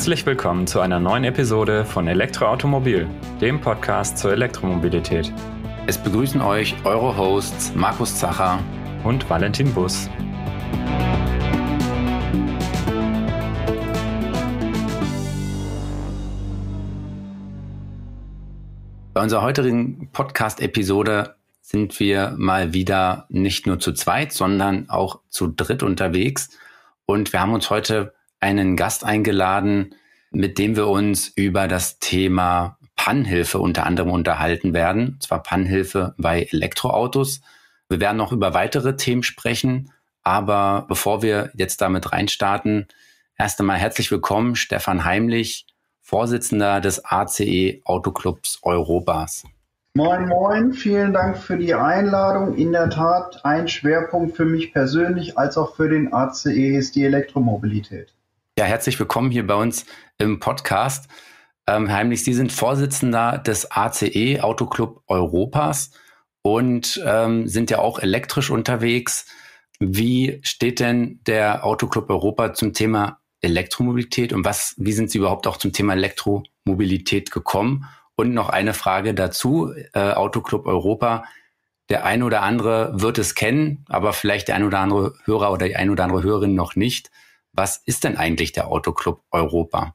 Herzlich willkommen zu einer neuen Episode von Elektroautomobil, dem Podcast zur Elektromobilität. Es begrüßen euch eure Hosts Markus Zacher und Valentin Bus. Bei unserer heutigen Podcast-Episode sind wir mal wieder nicht nur zu zweit, sondern auch zu dritt unterwegs. Und wir haben uns heute einen Gast eingeladen, mit dem wir uns über das Thema Pannhilfe unter anderem unterhalten werden. Und zwar Pannhilfe bei Elektroautos. Wir werden noch über weitere Themen sprechen. Aber bevor wir jetzt damit reinstarten, erst einmal herzlich willkommen, Stefan Heimlich, Vorsitzender des ACE Autoclubs Europas. Moin, moin, vielen Dank für die Einladung. In der Tat ein Schwerpunkt für mich persönlich als auch für den ACE ist die Elektromobilität. Ja, herzlich willkommen hier bei uns im Podcast. Ähm, Heimlich, Sie sind Vorsitzender des ACE Autoclub Europas und ähm, sind ja auch elektrisch unterwegs. Wie steht denn der Autoclub Europa zum Thema Elektromobilität und was, wie sind Sie überhaupt auch zum Thema Elektromobilität gekommen? Und noch eine Frage dazu, äh, Autoclub Europa. Der eine oder andere wird es kennen, aber vielleicht der ein oder andere Hörer oder die ein oder andere Hörerin noch nicht. Was ist denn eigentlich der Autoclub Europa?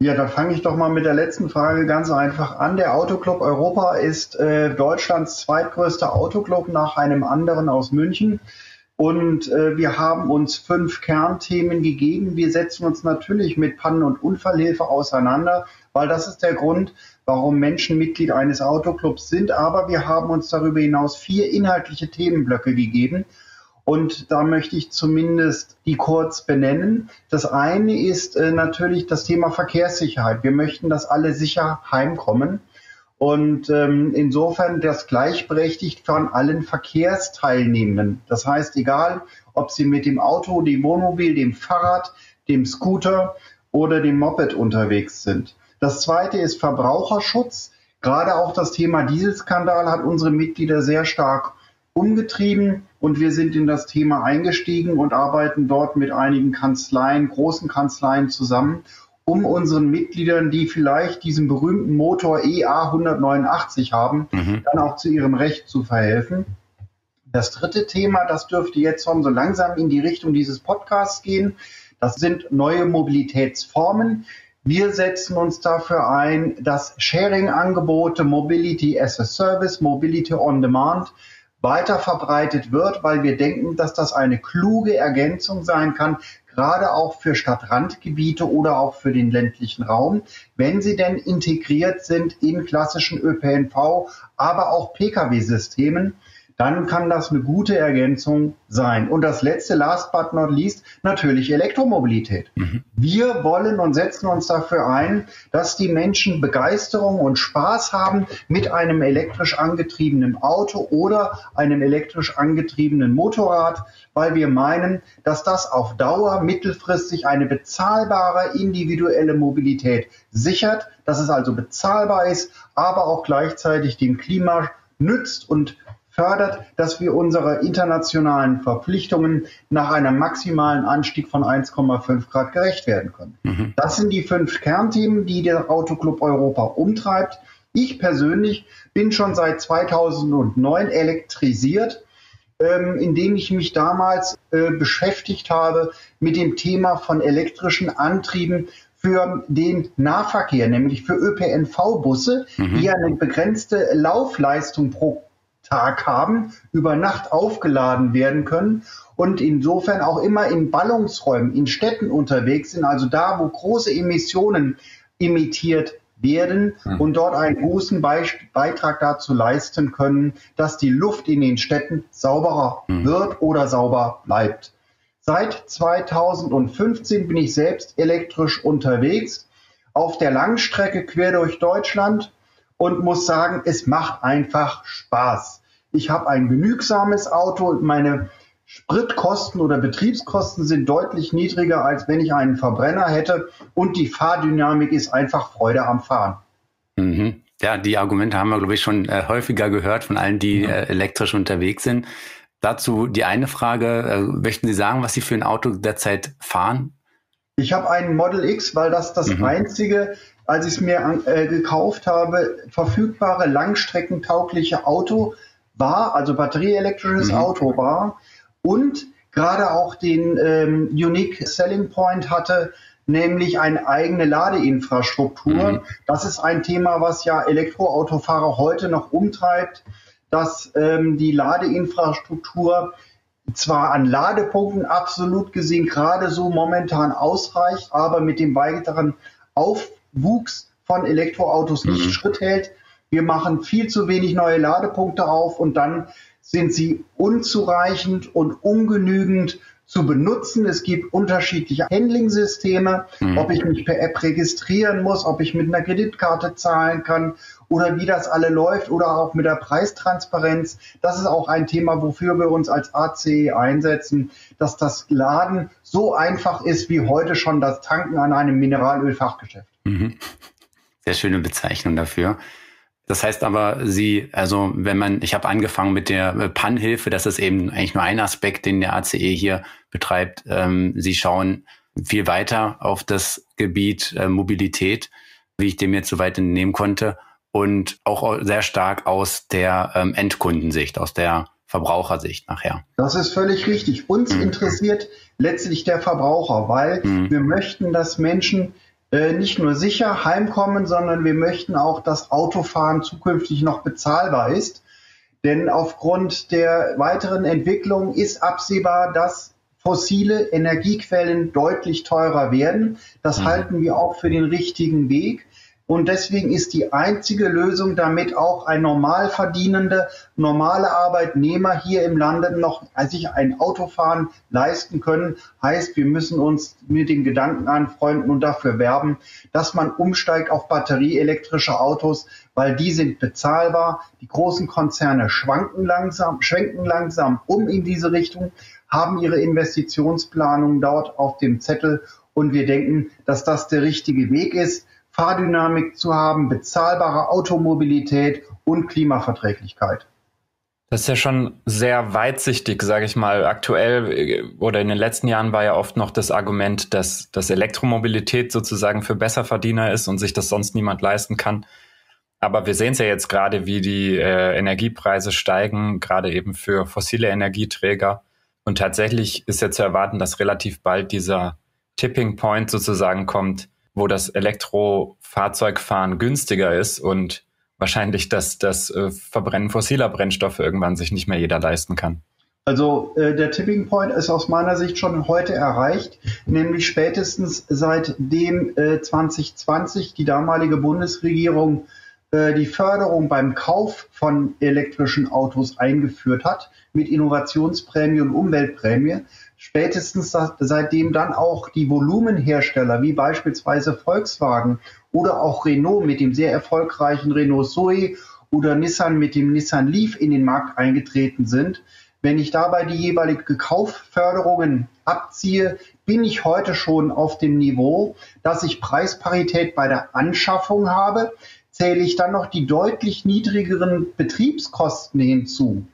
Ja, da fange ich doch mal mit der letzten Frage ganz einfach an. Der Autoclub Europa ist äh, Deutschlands zweitgrößter Autoclub nach einem anderen aus München. Und äh, wir haben uns fünf Kernthemen gegeben. Wir setzen uns natürlich mit Pannen- und Unfallhilfe auseinander, weil das ist der Grund, warum Menschen Mitglied eines Autoclubs sind. Aber wir haben uns darüber hinaus vier inhaltliche Themenblöcke gegeben. Und da möchte ich zumindest die kurz benennen. Das eine ist äh, natürlich das Thema Verkehrssicherheit. Wir möchten, dass alle sicher heimkommen. Und ähm, insofern das gleichberechtigt von allen Verkehrsteilnehmenden. Das heißt, egal, ob sie mit dem Auto, dem Wohnmobil, dem Fahrrad, dem Scooter oder dem Moped unterwegs sind. Das zweite ist Verbraucherschutz. Gerade auch das Thema Dieselskandal hat unsere Mitglieder sehr stark umgetrieben und wir sind in das Thema eingestiegen und arbeiten dort mit einigen Kanzleien, großen Kanzleien zusammen, um unseren Mitgliedern, die vielleicht diesen berühmten Motor EA 189 haben, mhm. dann auch zu ihrem Recht zu verhelfen. Das dritte Thema, das dürfte jetzt schon so langsam in die Richtung dieses Podcasts gehen. Das sind neue Mobilitätsformen. Wir setzen uns dafür ein, dass Sharing-Angebote, Mobility as a Service, Mobility on Demand weiter verbreitet wird, weil wir denken, dass das eine kluge Ergänzung sein kann, gerade auch für Stadtrandgebiete oder auch für den ländlichen Raum, wenn sie denn integriert sind in klassischen ÖPNV, aber auch Pkw-Systemen dann kann das eine gute Ergänzung sein. Und das letzte, last but not least, natürlich Elektromobilität. Mhm. Wir wollen und setzen uns dafür ein, dass die Menschen Begeisterung und Spaß haben mit einem elektrisch angetriebenen Auto oder einem elektrisch angetriebenen Motorrad, weil wir meinen, dass das auf Dauer mittelfristig eine bezahlbare individuelle Mobilität sichert, dass es also bezahlbar ist, aber auch gleichzeitig dem Klima nützt und fördert, dass wir unsere internationalen Verpflichtungen nach einem maximalen Anstieg von 1,5 Grad gerecht werden können. Mhm. Das sind die fünf Kernthemen, die der Autoclub Europa umtreibt. Ich persönlich bin schon seit 2009 elektrisiert, ähm, indem ich mich damals äh, beschäftigt habe mit dem Thema von elektrischen Antrieben für den Nahverkehr, nämlich für ÖPNV-Busse, mhm. die eine begrenzte Laufleistung pro Tag haben, über Nacht aufgeladen werden können und insofern auch immer in Ballungsräumen, in Städten unterwegs sind, also da, wo große Emissionen emittiert werden mhm. und dort einen großen Beitrag dazu leisten können, dass die Luft in den Städten sauberer mhm. wird oder sauber bleibt. Seit 2015 bin ich selbst elektrisch unterwegs auf der Langstrecke quer durch Deutschland und muss sagen, es macht einfach Spaß. Ich habe ein genügsames Auto und meine Spritkosten oder Betriebskosten sind deutlich niedriger, als wenn ich einen Verbrenner hätte und die Fahrdynamik ist einfach Freude am Fahren. Mhm. Ja, die Argumente haben wir, glaube ich, schon äh, häufiger gehört von allen, die ja. äh, elektrisch unterwegs sind. Dazu die eine Frage, äh, möchten Sie sagen, was Sie für ein Auto derzeit fahren? Ich habe einen Model X, weil das das mhm. einzige, als ich es mir äh, gekauft habe, verfügbare langstreckentaugliche Auto war, also batterieelektrisches mhm. Auto war und gerade auch den ähm, Unique Selling Point hatte, nämlich eine eigene Ladeinfrastruktur. Mhm. Das ist ein Thema, was ja Elektroautofahrer heute noch umtreibt, dass ähm, die Ladeinfrastruktur zwar an Ladepunkten absolut gesehen gerade so momentan ausreicht, aber mit dem weiteren Aufwuchs von Elektroautos nicht mhm. Schritt hält. Wir machen viel zu wenig neue Ladepunkte auf und dann sind sie unzureichend und ungenügend zu benutzen. Es gibt unterschiedliche Handling-Systeme, mhm. ob ich mich per App registrieren muss, ob ich mit einer Kreditkarte zahlen kann oder wie das alle läuft oder auch mit der Preistransparenz. Das ist auch ein Thema, wofür wir uns als ACE einsetzen, dass das Laden so einfach ist wie heute schon das Tanken an einem Mineralölfachgeschäft. Mhm. Sehr schöne Bezeichnung dafür. Das heißt aber, Sie, also wenn man, ich habe angefangen mit der äh, PAN-Hilfe, das ist eben eigentlich nur ein Aspekt, den der ACE hier betreibt. Ähm, Sie schauen viel weiter auf das Gebiet äh, Mobilität, wie ich dem jetzt soweit entnehmen konnte, und auch sehr stark aus der ähm, Endkundensicht, aus der Verbrauchersicht nachher. Das ist völlig richtig. Uns mhm. interessiert letztlich der Verbraucher, weil mhm. wir möchten, dass Menschen nicht nur sicher heimkommen, sondern wir möchten auch, dass Autofahren zukünftig noch bezahlbar ist. Denn aufgrund der weiteren Entwicklung ist absehbar, dass fossile Energiequellen deutlich teurer werden. Das mhm. halten wir auch für den richtigen Weg. Und deswegen ist die einzige Lösung, damit auch ein normal verdienender, normale Arbeitnehmer hier im Lande noch sich ein Autofahren leisten können, heißt, wir müssen uns mit den Gedanken anfreunden und dafür werben, dass man umsteigt auf batterieelektrische Autos, weil die sind bezahlbar. Die großen Konzerne schwanken langsam, schwenken langsam um in diese Richtung, haben ihre Investitionsplanung dort auf dem Zettel und wir denken, dass das der richtige Weg ist. Fahrdynamik zu haben, bezahlbare Automobilität und Klimaverträglichkeit. Das ist ja schon sehr weitsichtig, sage ich mal. Aktuell äh, oder in den letzten Jahren war ja oft noch das Argument, dass, dass Elektromobilität sozusagen für Besserverdiener ist und sich das sonst niemand leisten kann. Aber wir sehen es ja jetzt gerade, wie die äh, Energiepreise steigen, gerade eben für fossile Energieträger. Und tatsächlich ist ja zu erwarten, dass relativ bald dieser Tipping Point sozusagen kommt, wo das Elektrofahrzeugfahren günstiger ist und wahrscheinlich dass das äh, Verbrennen fossiler Brennstoffe irgendwann sich nicht mehr jeder leisten kann. Also äh, der Tipping Point ist aus meiner Sicht schon heute erreicht, nämlich spätestens seitdem äh, 2020 die damalige Bundesregierung äh, die Förderung beim Kauf von elektrischen Autos eingeführt hat mit Innovationsprämie und Umweltprämie, spätestens seitdem dann auch die Volumenhersteller wie beispielsweise Volkswagen oder auch Renault mit dem sehr erfolgreichen Renault Zoe oder Nissan mit dem Nissan Leaf in den Markt eingetreten sind. Wenn ich dabei die jeweilige Kaufförderungen abziehe, bin ich heute schon auf dem Niveau, dass ich Preisparität bei der Anschaffung habe. Zähle ich dann noch die deutlich niedrigeren Betriebskosten hinzu,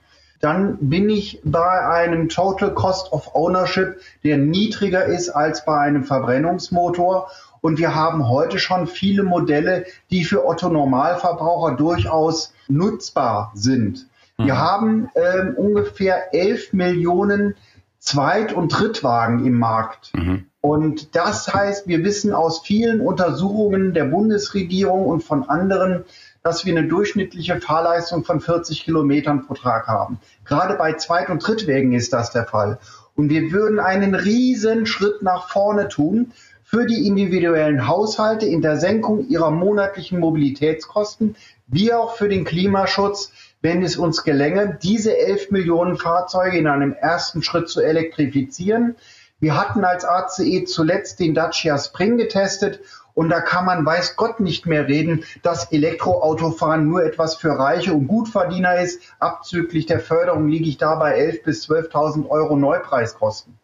dann bin ich bei einem Total Cost of Ownership, der niedriger ist als bei einem Verbrennungsmotor. Und wir haben heute schon viele Modelle, die für Otto Normalverbraucher durchaus nutzbar sind. Mhm. Wir haben äh, ungefähr 11 Millionen Zweit- und Drittwagen im Markt. Mhm. Und das heißt, wir wissen aus vielen Untersuchungen der Bundesregierung und von anderen, dass wir eine durchschnittliche Fahrleistung von 40 Kilometern pro Tag haben. Gerade bei Zweit- und Drittwegen ist das der Fall. Und wir würden einen riesen Schritt nach vorne tun für die individuellen Haushalte in der Senkung ihrer monatlichen Mobilitätskosten, wie auch für den Klimaschutz, wenn es uns gelänge, diese 11 Millionen Fahrzeuge in einem ersten Schritt zu elektrifizieren. Wir hatten als ACE zuletzt den Dacia Spring getestet und da kann man, weiß Gott, nicht mehr reden, dass Elektroautofahren nur etwas für Reiche und Gutverdiener ist. Abzüglich der Förderung liege ich da bei 11.000 bis 12.000 Euro Neupreiskosten.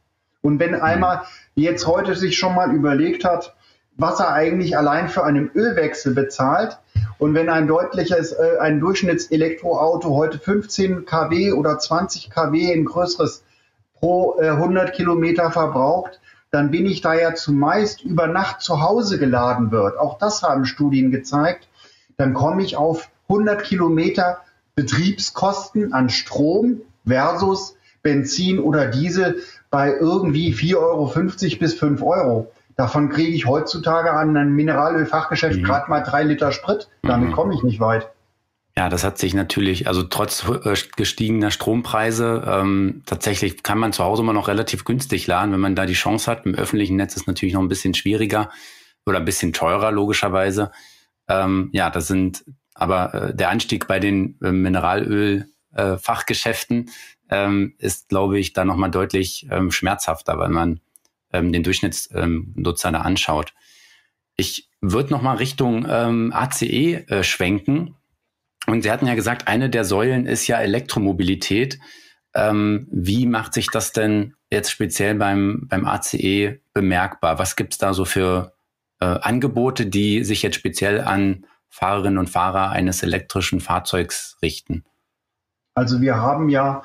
Und wenn einmal jetzt heute sich schon mal überlegt hat, was er eigentlich allein für einen Ölwechsel bezahlt, und wenn ein deutliches, äh, ein Durchschnittselektroauto heute 15 kW oder 20 kW ein größeres pro äh, 100 Kilometer verbraucht, dann bin ich da ja zumeist über Nacht zu Hause geladen wird. Auch das haben Studien gezeigt. Dann komme ich auf 100 Kilometer Betriebskosten an Strom versus Benzin oder Diesel bei irgendwie 4,50 Euro bis 5 Euro. Davon kriege ich heutzutage an einem Mineralölfachgeschäft mhm. gerade mal drei Liter Sprit. Damit mhm. komme ich nicht weit. Ja, das hat sich natürlich, also trotz äh, gestiegener Strompreise, ähm, tatsächlich kann man zu Hause immer noch relativ günstig laden, wenn man da die Chance hat. Im öffentlichen Netz ist natürlich noch ein bisschen schwieriger oder ein bisschen teurer, logischerweise. Ähm, ja, das sind aber äh, der Anstieg bei den äh, Mineralöl-Fachgeschäften äh, ähm, ist, glaube ich, da nochmal deutlich ähm, schmerzhafter, weil man ähm, den Durchschnittsnutzer ähm, da anschaut. Ich würde nochmal Richtung ähm, ACE äh, schwenken und Sie hatten ja gesagt, eine der Säulen ist ja Elektromobilität. Ähm, wie macht sich das denn jetzt speziell beim, beim ACE bemerkbar? Was gibt es da so für äh, Angebote, die sich jetzt speziell an Fahrerinnen und Fahrer eines elektrischen Fahrzeugs richten? Also wir haben ja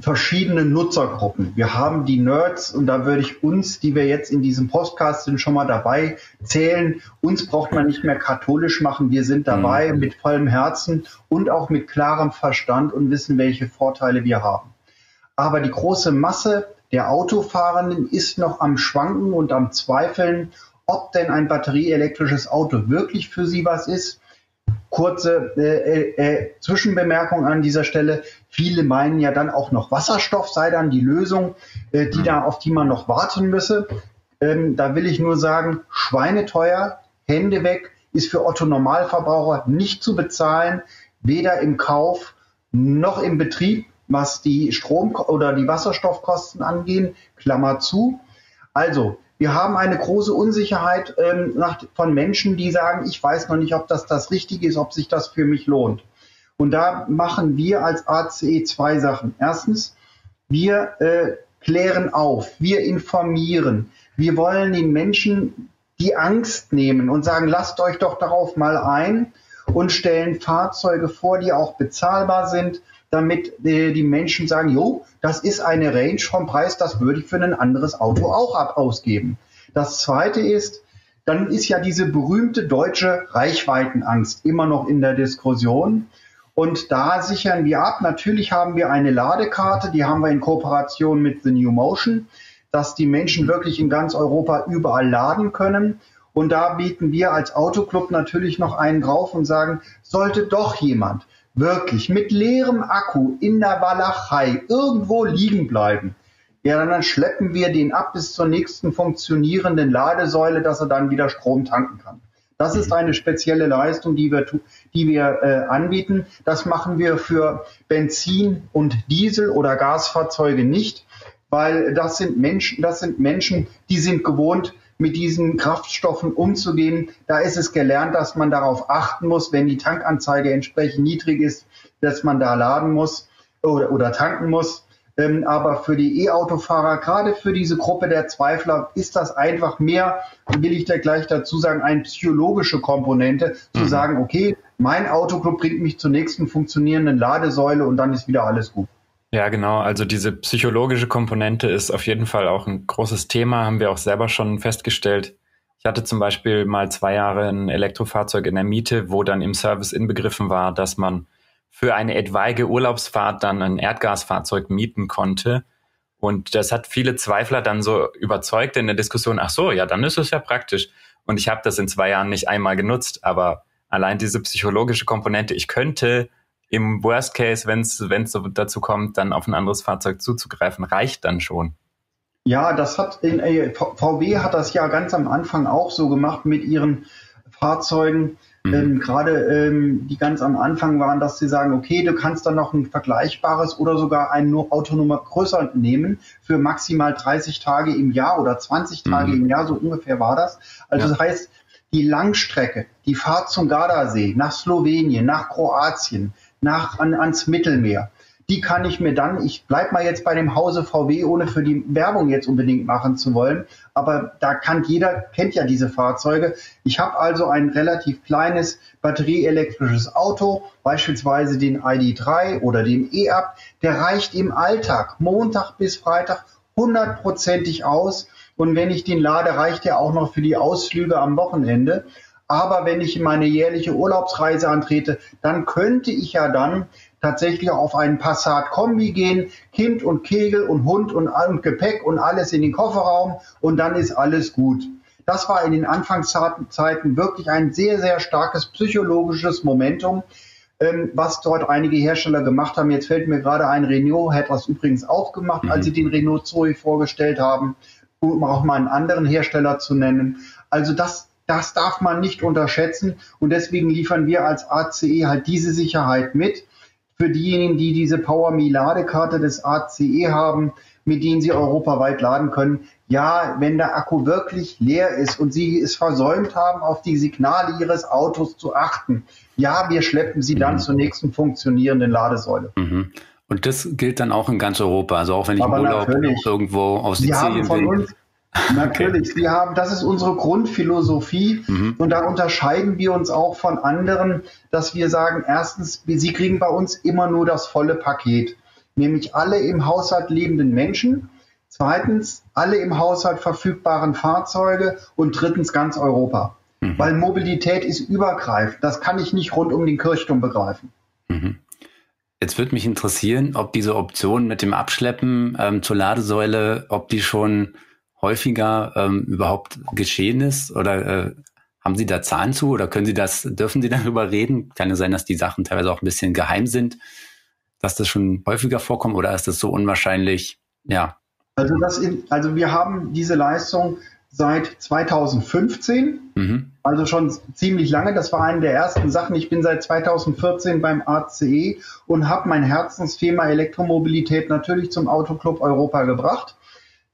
verschiedene Nutzergruppen. Wir haben die Nerds und da würde ich uns, die wir jetzt in diesem Podcast sind, schon mal dabei zählen. Uns braucht man nicht mehr katholisch machen. Wir sind dabei mhm. mit vollem Herzen und auch mit klarem Verstand und wissen, welche Vorteile wir haben. Aber die große Masse der Autofahrenden ist noch am Schwanken und am Zweifeln, ob denn ein batterieelektrisches Auto wirklich für sie was ist kurze äh, äh, äh, Zwischenbemerkung an dieser Stelle. Viele meinen ja dann auch noch Wasserstoff sei dann die Lösung, äh, die da auf die man noch warten müsse. Ähm, da will ich nur sagen, schweineteuer, Hände weg, ist für Otto Normalverbraucher nicht zu bezahlen, weder im Kauf noch im Betrieb, was die Strom- oder die Wasserstoffkosten angehen. Klammer zu. Also, wir haben eine große Unsicherheit ähm, nach, von Menschen, die sagen, ich weiß noch nicht, ob das das Richtige ist, ob sich das für mich lohnt. Und da machen wir als ACE zwei Sachen. Erstens, wir äh, klären auf, wir informieren. Wir wollen den Menschen die Angst nehmen und sagen, lasst euch doch darauf mal ein und stellen Fahrzeuge vor, die auch bezahlbar sind, damit äh, die Menschen sagen, jo, das ist eine Range vom Preis, das würde ich für ein anderes Auto auch ab ausgeben. Das zweite ist, dann ist ja diese berühmte deutsche Reichweitenangst immer noch in der Diskussion. Und da sichern wir ab. Natürlich haben wir eine Ladekarte, die haben wir in Kooperation mit The New Motion, dass die Menschen wirklich in ganz Europa überall laden können. Und da bieten wir als Autoclub natürlich noch einen drauf und sagen, sollte doch jemand wirklich mit leerem Akku in der Walachei irgendwo liegen bleiben, ja, dann schleppen wir den ab bis zur nächsten funktionierenden Ladesäule, dass er dann wieder Strom tanken kann. Das ist eine spezielle Leistung, die wir, die wir äh, anbieten. Das machen wir für Benzin- und Diesel- oder Gasfahrzeuge nicht, weil das sind Menschen, das sind Menschen, die sind gewohnt, mit diesen Kraftstoffen umzugehen. Da ist es gelernt, dass man darauf achten muss, wenn die Tankanzeige entsprechend niedrig ist, dass man da laden muss oder, oder tanken muss. Ähm, aber für die E-Autofahrer, gerade für diese Gruppe der Zweifler, ist das einfach mehr, will ich da gleich dazu sagen, eine psychologische Komponente, zu mhm. sagen, okay, mein Autoclub bringt mich zur nächsten funktionierenden Ladesäule und dann ist wieder alles gut. Ja, genau. Also diese psychologische Komponente ist auf jeden Fall auch ein großes Thema, haben wir auch selber schon festgestellt. Ich hatte zum Beispiel mal zwei Jahre ein Elektrofahrzeug in der Miete, wo dann im Service inbegriffen war, dass man für eine etwaige Urlaubsfahrt dann ein Erdgasfahrzeug mieten konnte. Und das hat viele Zweifler dann so überzeugt in der Diskussion, ach so, ja, dann ist es ja praktisch. Und ich habe das in zwei Jahren nicht einmal genutzt, aber allein diese psychologische Komponente, ich könnte im Worst Case, wenn es so dazu kommt, dann auf ein anderes Fahrzeug zuzugreifen, reicht dann schon. Ja, das hat in, äh, VW hat das ja ganz am Anfang auch so gemacht mit ihren Fahrzeugen. Mhm. Ähm, Gerade ähm, die ganz am Anfang waren, dass sie sagen, okay, du kannst dann noch ein vergleichbares oder sogar ein nur Autonummer größer nehmen für maximal 30 Tage im Jahr oder 20 Tage mhm. im Jahr, so ungefähr war das. Also ja. das heißt, die Langstrecke, die Fahrt zum Gardasee, nach Slowenien, nach Kroatien, nach, an, ans Mittelmeer. Die kann ich mir dann, ich bleib mal jetzt bei dem Hause VW, ohne für die Werbung jetzt unbedingt machen zu wollen, aber da kann jeder, kennt ja diese Fahrzeuge. Ich habe also ein relativ kleines batterieelektrisches Auto, beispielsweise den ID3 oder den E-Up, der reicht im Alltag, Montag bis Freitag, hundertprozentig aus Und wenn ich den lade, reicht er auch noch für die Ausflüge am Wochenende. Aber wenn ich meine jährliche Urlaubsreise antrete, dann könnte ich ja dann tatsächlich auf einen Passat-Kombi gehen, Kind und Kegel und Hund und, und Gepäck und alles in den Kofferraum und dann ist alles gut. Das war in den Anfangszeiten wirklich ein sehr, sehr starkes psychologisches Momentum, ähm, was dort einige Hersteller gemacht haben. Jetzt fällt mir gerade ein, Renault hat das übrigens auch gemacht, mhm. als sie den Renault Zoe vorgestellt haben, um auch mal einen anderen Hersteller zu nennen. Also das, das darf man nicht unterschätzen und deswegen liefern wir als ACE halt diese Sicherheit mit für diejenigen, die diese PowerMe Ladekarte des ACE haben, mit denen sie europaweit laden können. Ja, wenn der Akku wirklich leer ist und Sie es versäumt haben, auf die Signale Ihres Autos zu achten, ja, wir schleppen Sie dann mhm. zur nächsten funktionierenden Ladesäule. Mhm. Und das gilt dann auch in ganz Europa. Also auch wenn ich Aber im Urlaub irgendwo aus Sizilien bin. Natürlich, okay. wir haben, das ist unsere Grundphilosophie mhm. und da unterscheiden wir uns auch von anderen, dass wir sagen, erstens, sie kriegen bei uns immer nur das volle Paket, nämlich alle im Haushalt lebenden Menschen, zweitens alle im Haushalt verfügbaren Fahrzeuge und drittens ganz Europa. Mhm. Weil Mobilität ist übergreifend, das kann ich nicht rund um den Kirchturm begreifen. Mhm. Jetzt würde mich interessieren, ob diese Option mit dem Abschleppen ähm, zur Ladesäule, ob die schon häufiger ähm, überhaupt geschehen ist? Oder äh, haben Sie da Zahlen zu oder können Sie das, dürfen Sie darüber reden? Kann ja sein, dass die Sachen teilweise auch ein bisschen geheim sind, dass das schon häufiger vorkommt oder ist das so unwahrscheinlich? Ja. Also, das in, also wir haben diese Leistung seit 2015, mhm. Also schon ziemlich lange. Das war eine der ersten Sachen. Ich bin seit 2014 beim ACE und habe mein Herzensthema Elektromobilität natürlich zum Autoclub Europa gebracht.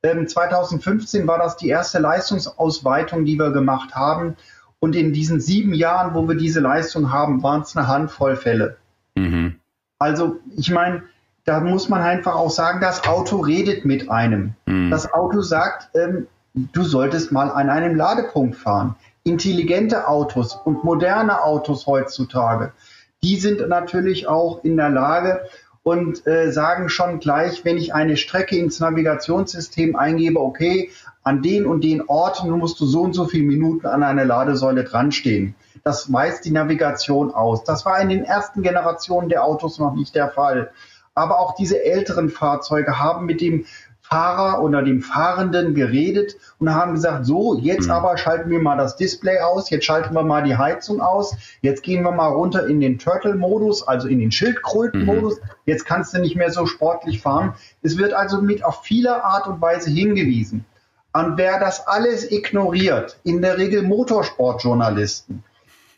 2015 ähm, war das die erste Leistungsausweitung, die wir gemacht haben. Und in diesen sieben Jahren, wo wir diese Leistung haben, waren es eine Handvoll Fälle. Mhm. Also ich meine, da muss man einfach auch sagen, das Auto redet mit einem. Mhm. Das Auto sagt, ähm, du solltest mal an einem Ladepunkt fahren. Intelligente Autos und moderne Autos heutzutage, die sind natürlich auch in der Lage, und äh, sagen schon gleich, wenn ich eine Strecke ins Navigationssystem eingebe, okay, an den und den Orten musst du so und so viele Minuten an einer Ladesäule dran stehen. Das weist die Navigation aus. Das war in den ersten Generationen der Autos noch nicht der Fall. Aber auch diese älteren Fahrzeuge haben mit dem Fahrer oder dem Fahrenden geredet und haben gesagt, so, jetzt mhm. aber schalten wir mal das Display aus, jetzt schalten wir mal die Heizung aus, jetzt gehen wir mal runter in den Turtle-Modus, also in den Schildkröten-Modus, mhm. jetzt kannst du nicht mehr so sportlich fahren. Es wird also mit auf viele Art und Weise hingewiesen. Und wer das alles ignoriert, in der Regel Motorsportjournalisten,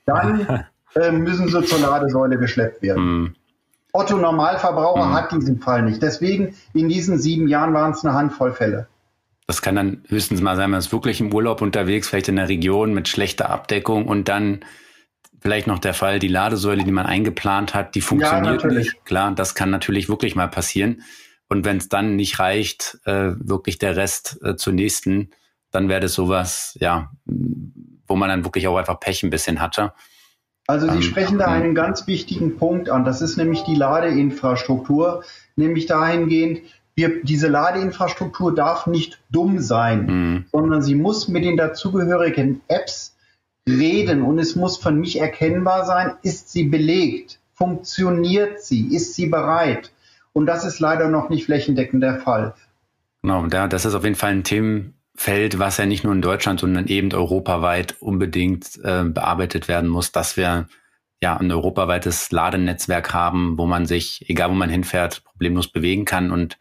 dann äh, müssen sie zur Ladesäule geschleppt werden. Mhm. Otto Normalverbraucher mhm. hat diesen Fall nicht. Deswegen in diesen sieben Jahren waren es eine Handvoll Fälle. Das kann dann höchstens mal sein, man ist wirklich im Urlaub unterwegs, vielleicht in der Region mit schlechter Abdeckung und dann vielleicht noch der Fall, die Ladesäule, die man eingeplant hat, die funktioniert ja, nicht. Klar, das kann natürlich wirklich mal passieren. Und wenn es dann nicht reicht, äh, wirklich der Rest äh, zur nächsten, dann wäre das sowas, ja, wo man dann wirklich auch einfach Pech ein bisschen hatte. Also Sie ähm, sprechen da einen ganz wichtigen Punkt an. Das ist nämlich die Ladeinfrastruktur, nämlich dahingehend, wir, diese Ladeinfrastruktur darf nicht dumm sein, mhm. sondern sie muss mit den dazugehörigen Apps reden und es muss von mich erkennbar sein, ist sie belegt, funktioniert sie, ist sie bereit. Und das ist leider noch nicht flächendeckend der Fall. Genau, das ist auf jeden Fall ein Thema, Feld, was ja nicht nur in Deutschland, sondern eben europaweit unbedingt äh, bearbeitet werden muss, dass wir ja ein europaweites Ladenetzwerk haben, wo man sich, egal wo man hinfährt, problemlos bewegen kann. Und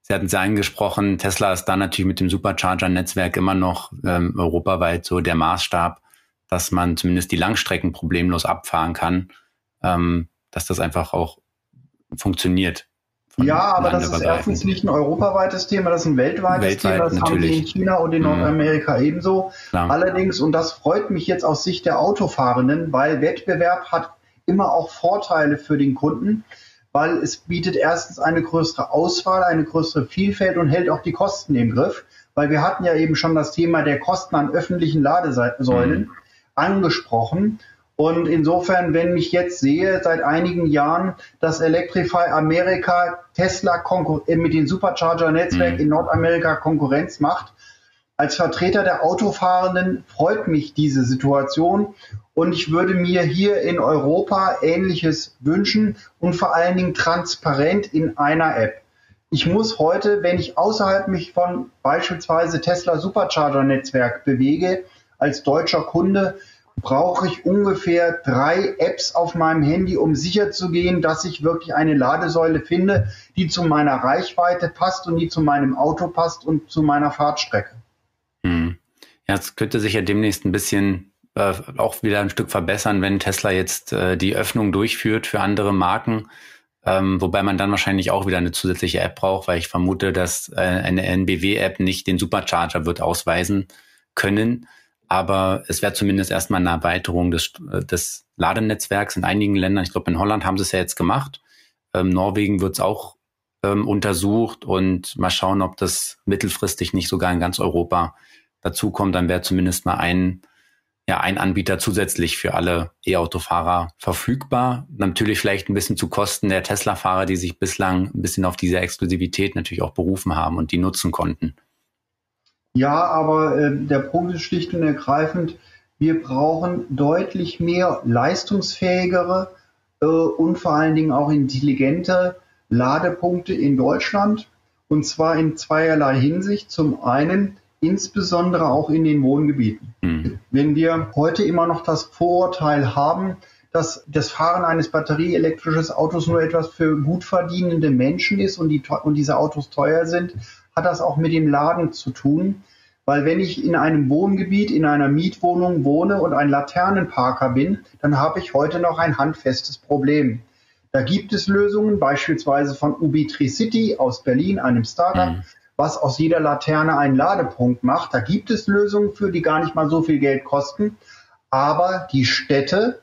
Sie hatten es ja angesprochen, Tesla ist da natürlich mit dem Supercharger-Netzwerk immer noch ähm, europaweit so der Maßstab, dass man zumindest die Langstrecken problemlos abfahren kann, ähm, dass das einfach auch funktioniert. Ja, aber das ist erstens nicht ein europaweites Thema, das ist ein weltweites Weltweit, Thema. Das natürlich. haben die in China und in mhm. Nordamerika mhm. ebenso. Klar. Allerdings, und das freut mich jetzt aus Sicht der Autofahrenden, weil Wettbewerb hat immer auch Vorteile für den Kunden, weil es bietet erstens eine größere Auswahl, eine größere Vielfalt und hält auch die Kosten im Griff. Weil wir hatten ja eben schon das Thema der Kosten an öffentlichen Ladesäulen mhm. angesprochen. Und insofern, wenn ich jetzt sehe, seit einigen Jahren, dass Electrify Amerika Tesla äh, mit dem Supercharger-Netzwerk mhm. in Nordamerika Konkurrenz macht, Als Vertreter der Autofahrenden freut mich diese Situation und ich würde mir hier in Europa Ähnliches wünschen und vor allen Dingen transparent in einer App. Ich muss heute, wenn ich außerhalb mich von beispielsweise Tesla Supercharger Netzwerk bewege, als deutscher Kunde, brauche ich ungefähr drei Apps auf meinem Handy, um sicherzugehen, dass ich wirklich eine Ladesäule finde, die zu meiner Reichweite passt und die zu meinem Auto passt und zu meiner Fahrtstrecke. Hm. Ja, es könnte sich ja demnächst ein bisschen äh, auch wieder ein Stück verbessern, wenn Tesla jetzt äh, die Öffnung durchführt für andere Marken. Ähm, wobei man dann wahrscheinlich auch wieder eine zusätzliche App braucht, weil ich vermute, dass äh, eine NBW-App nicht den Supercharger wird ausweisen können. Aber es wäre zumindest erstmal eine Erweiterung des, äh, des Ladenetzwerks in einigen Ländern. Ich glaube, in Holland haben sie es ja jetzt gemacht. Ähm, Norwegen wird es auch ähm, untersucht und mal schauen, ob das mittelfristig nicht sogar in ganz Europa dazukommt. Dann wäre zumindest mal ein ja, ein Anbieter zusätzlich für alle E-Autofahrer verfügbar. Natürlich vielleicht ein bisschen zu Kosten der Tesla-Fahrer, die sich bislang ein bisschen auf diese Exklusivität natürlich auch berufen haben und die nutzen konnten. Ja, aber äh, der Punkt ist schlicht und ergreifend, wir brauchen deutlich mehr leistungsfähigere äh, und vor allen Dingen auch intelligente Ladepunkte in Deutschland. Und zwar in zweierlei Hinsicht. Zum einen insbesondere auch in den Wohngebieten. Mhm. Wenn wir heute immer noch das Vorurteil haben, dass das Fahren eines batterieelektrischen Autos nur etwas für gut verdienende Menschen ist und, die, und diese Autos teuer sind, hat das auch mit dem Laden zu tun. Weil wenn ich in einem Wohngebiet, in einer Mietwohnung wohne und ein Laternenparker bin, dann habe ich heute noch ein handfestes Problem. Da gibt es Lösungen, beispielsweise von Ubitricity aus Berlin, einem Startup, mhm was aus jeder Laterne einen Ladepunkt macht. Da gibt es Lösungen für, die gar nicht mal so viel Geld kosten. Aber die Städte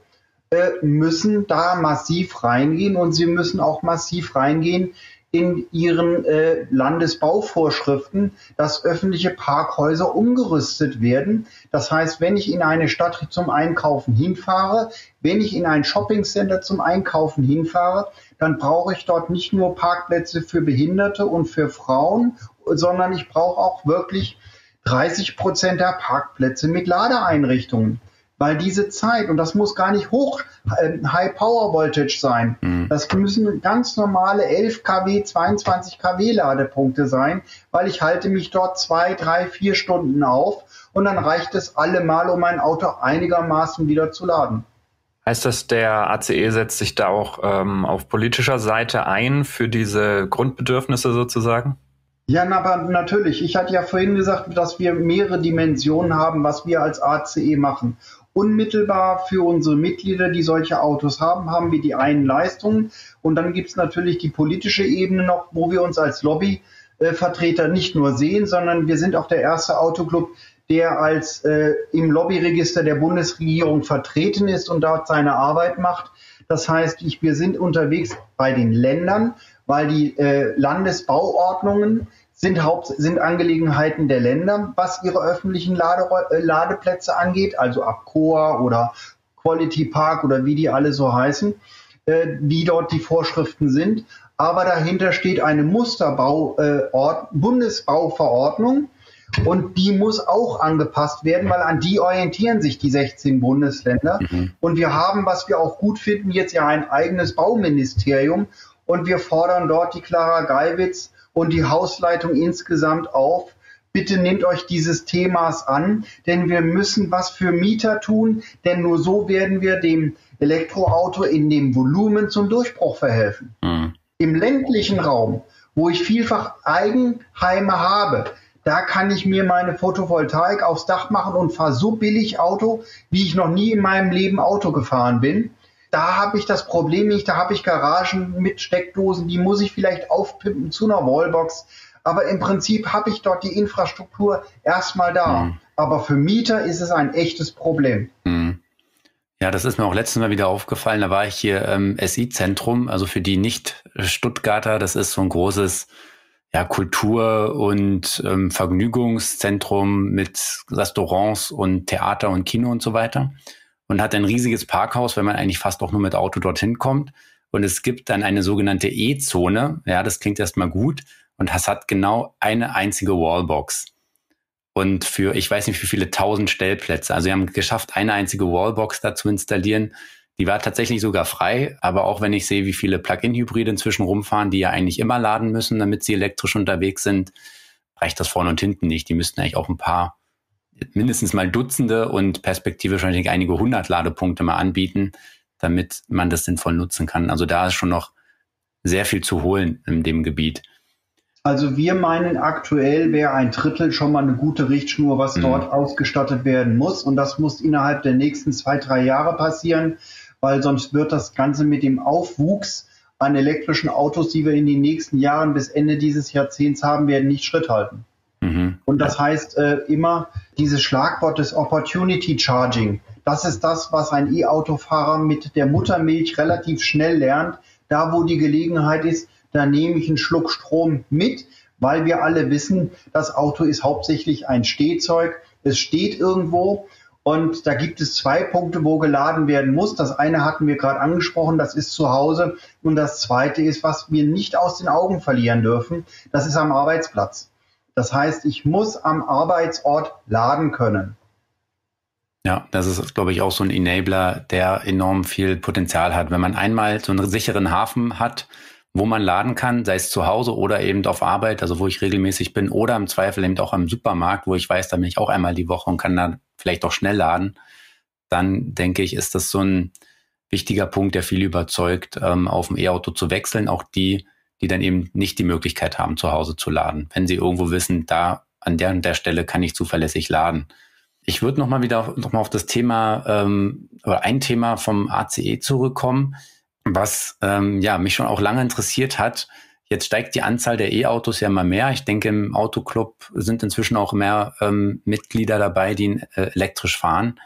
äh, müssen da massiv reingehen und sie müssen auch massiv reingehen in ihren äh, Landesbauvorschriften, dass öffentliche Parkhäuser umgerüstet werden. Das heißt, wenn ich in eine Stadt zum Einkaufen hinfahre, wenn ich in ein Shoppingcenter zum Einkaufen hinfahre, dann brauche ich dort nicht nur Parkplätze für Behinderte und für Frauen sondern ich brauche auch wirklich 30 Prozent der Parkplätze mit Ladeeinrichtungen. Weil diese Zeit, und das muss gar nicht hoch äh, High Power Voltage sein, mhm. das müssen ganz normale 11 kW, 22 kW Ladepunkte sein, weil ich halte mich dort zwei, drei, vier Stunden auf und dann reicht es allemal, um mein Auto einigermaßen wieder zu laden. Heißt das, der ACE setzt sich da auch ähm, auf politischer Seite ein für diese Grundbedürfnisse sozusagen? Ja, aber natürlich. Ich hatte ja vorhin gesagt, dass wir mehrere Dimensionen haben, was wir als ACE machen. Unmittelbar für unsere Mitglieder, die solche Autos haben, haben wir die einen Leistungen. Und dann gibt es natürlich die politische Ebene noch, wo wir uns als Lobbyvertreter nicht nur sehen, sondern wir sind auch der erste Autoclub, der als äh, im Lobbyregister der Bundesregierung vertreten ist und dort seine Arbeit macht. Das heißt, ich, wir sind unterwegs bei den Ländern, weil die äh, Landesbauordnungen sind, Haupt, sind Angelegenheiten der Länder, was ihre öffentlichen Lade, äh, Ladeplätze angeht, also Abcoa oder Quality Park oder wie die alle so heißen, äh, wie dort die Vorschriften sind. Aber dahinter steht eine Musterbau, äh, Ort, Bundesbauverordnung und die muss auch angepasst werden, weil an die orientieren sich die 16 Bundesländer. Mhm. Und wir haben, was wir auch gut finden, jetzt ja ein eigenes Bauministerium und wir fordern dort die Clara Geiwitz und die Hausleitung insgesamt auf, bitte nehmt euch dieses Themas an, denn wir müssen was für Mieter tun, denn nur so werden wir dem Elektroauto in dem Volumen zum Durchbruch verhelfen. Mhm. Im ländlichen Raum, wo ich vielfach Eigenheime habe, da kann ich mir meine Photovoltaik aufs Dach machen und fahre so billig Auto, wie ich noch nie in meinem Leben Auto gefahren bin. Da habe ich das Problem nicht, da habe ich Garagen mit Steckdosen, die muss ich vielleicht aufpimpen zu einer Wallbox. Aber im Prinzip habe ich dort die Infrastruktur erstmal da. Mhm. Aber für Mieter ist es ein echtes Problem. Mhm. Ja, das ist mir auch letztes Mal wieder aufgefallen. Da war ich hier im SI-Zentrum, also für die Nicht-Stuttgarter. Das ist so ein großes ja, Kultur- und ähm, Vergnügungszentrum mit Restaurants und Theater und Kino und so weiter und hat ein riesiges Parkhaus, wenn man eigentlich fast auch nur mit Auto dorthin kommt. Und es gibt dann eine sogenannte E-Zone. Ja, das klingt erstmal gut. Und das hat genau eine einzige Wallbox. und für, ich weiß nicht, wie viele tausend Stellplätze. Also wir haben geschafft, eine einzige Wallbox da zu installieren. Die war tatsächlich sogar frei, aber auch wenn ich sehe, wie viele Plug-in-Hybride inzwischen rumfahren, die ja eigentlich immer laden müssen, damit sie elektrisch unterwegs sind, reicht das vorne und hinten nicht. Die müssten eigentlich auch ein paar, mindestens mal Dutzende und perspektivisch wahrscheinlich einige hundert Ladepunkte mal anbieten, damit man das sinnvoll nutzen kann. Also da ist schon noch sehr viel zu holen in dem Gebiet. Also wir meinen, aktuell wäre ein Drittel schon mal eine gute Richtschnur, was mhm. dort ausgestattet werden muss. Und das muss innerhalb der nächsten zwei, drei Jahre passieren, weil sonst wird das Ganze mit dem Aufwuchs an elektrischen Autos, die wir in den nächsten Jahren bis Ende dieses Jahrzehnts haben werden, nicht Schritt halten. Mhm. Und das heißt äh, immer dieses Schlagwort des Opportunity Charging. Das ist das, was ein E-Autofahrer mit der Muttermilch relativ schnell lernt. Da, wo die Gelegenheit ist, da nehme ich einen Schluck Strom mit, weil wir alle wissen, das Auto ist hauptsächlich ein Stehzeug. Es steht irgendwo und da gibt es zwei Punkte, wo geladen werden muss. Das eine hatten wir gerade angesprochen, das ist zu Hause. Und das zweite ist, was wir nicht aus den Augen verlieren dürfen, das ist am Arbeitsplatz. Das heißt, ich muss am Arbeitsort laden können. Ja, das ist, glaube ich, auch so ein Enabler, der enorm viel Potenzial hat. Wenn man einmal so einen sicheren Hafen hat, wo man laden kann, sei es zu Hause oder eben auf Arbeit, also wo ich regelmäßig bin, oder im Zweifel eben auch am Supermarkt, wo ich weiß, da bin ich auch einmal die Woche und kann dann vielleicht auch schnell laden, dann denke ich, ist das so ein wichtiger Punkt, der viel überzeugt, ähm, auf ein E-Auto zu wechseln. Auch die, die dann eben nicht die Möglichkeit haben, zu Hause zu laden. Wenn sie irgendwo wissen, da an der und der Stelle kann ich zuverlässig laden. Ich würde nochmal wieder noch mal auf das Thema ähm, oder ein Thema vom ACE zurückkommen was ähm, ja mich schon auch lange interessiert hat. Jetzt steigt die Anzahl der E-Autos ja immer mehr. Ich denke, im Autoclub sind inzwischen auch mehr ähm, Mitglieder dabei, die äh, elektrisch fahren.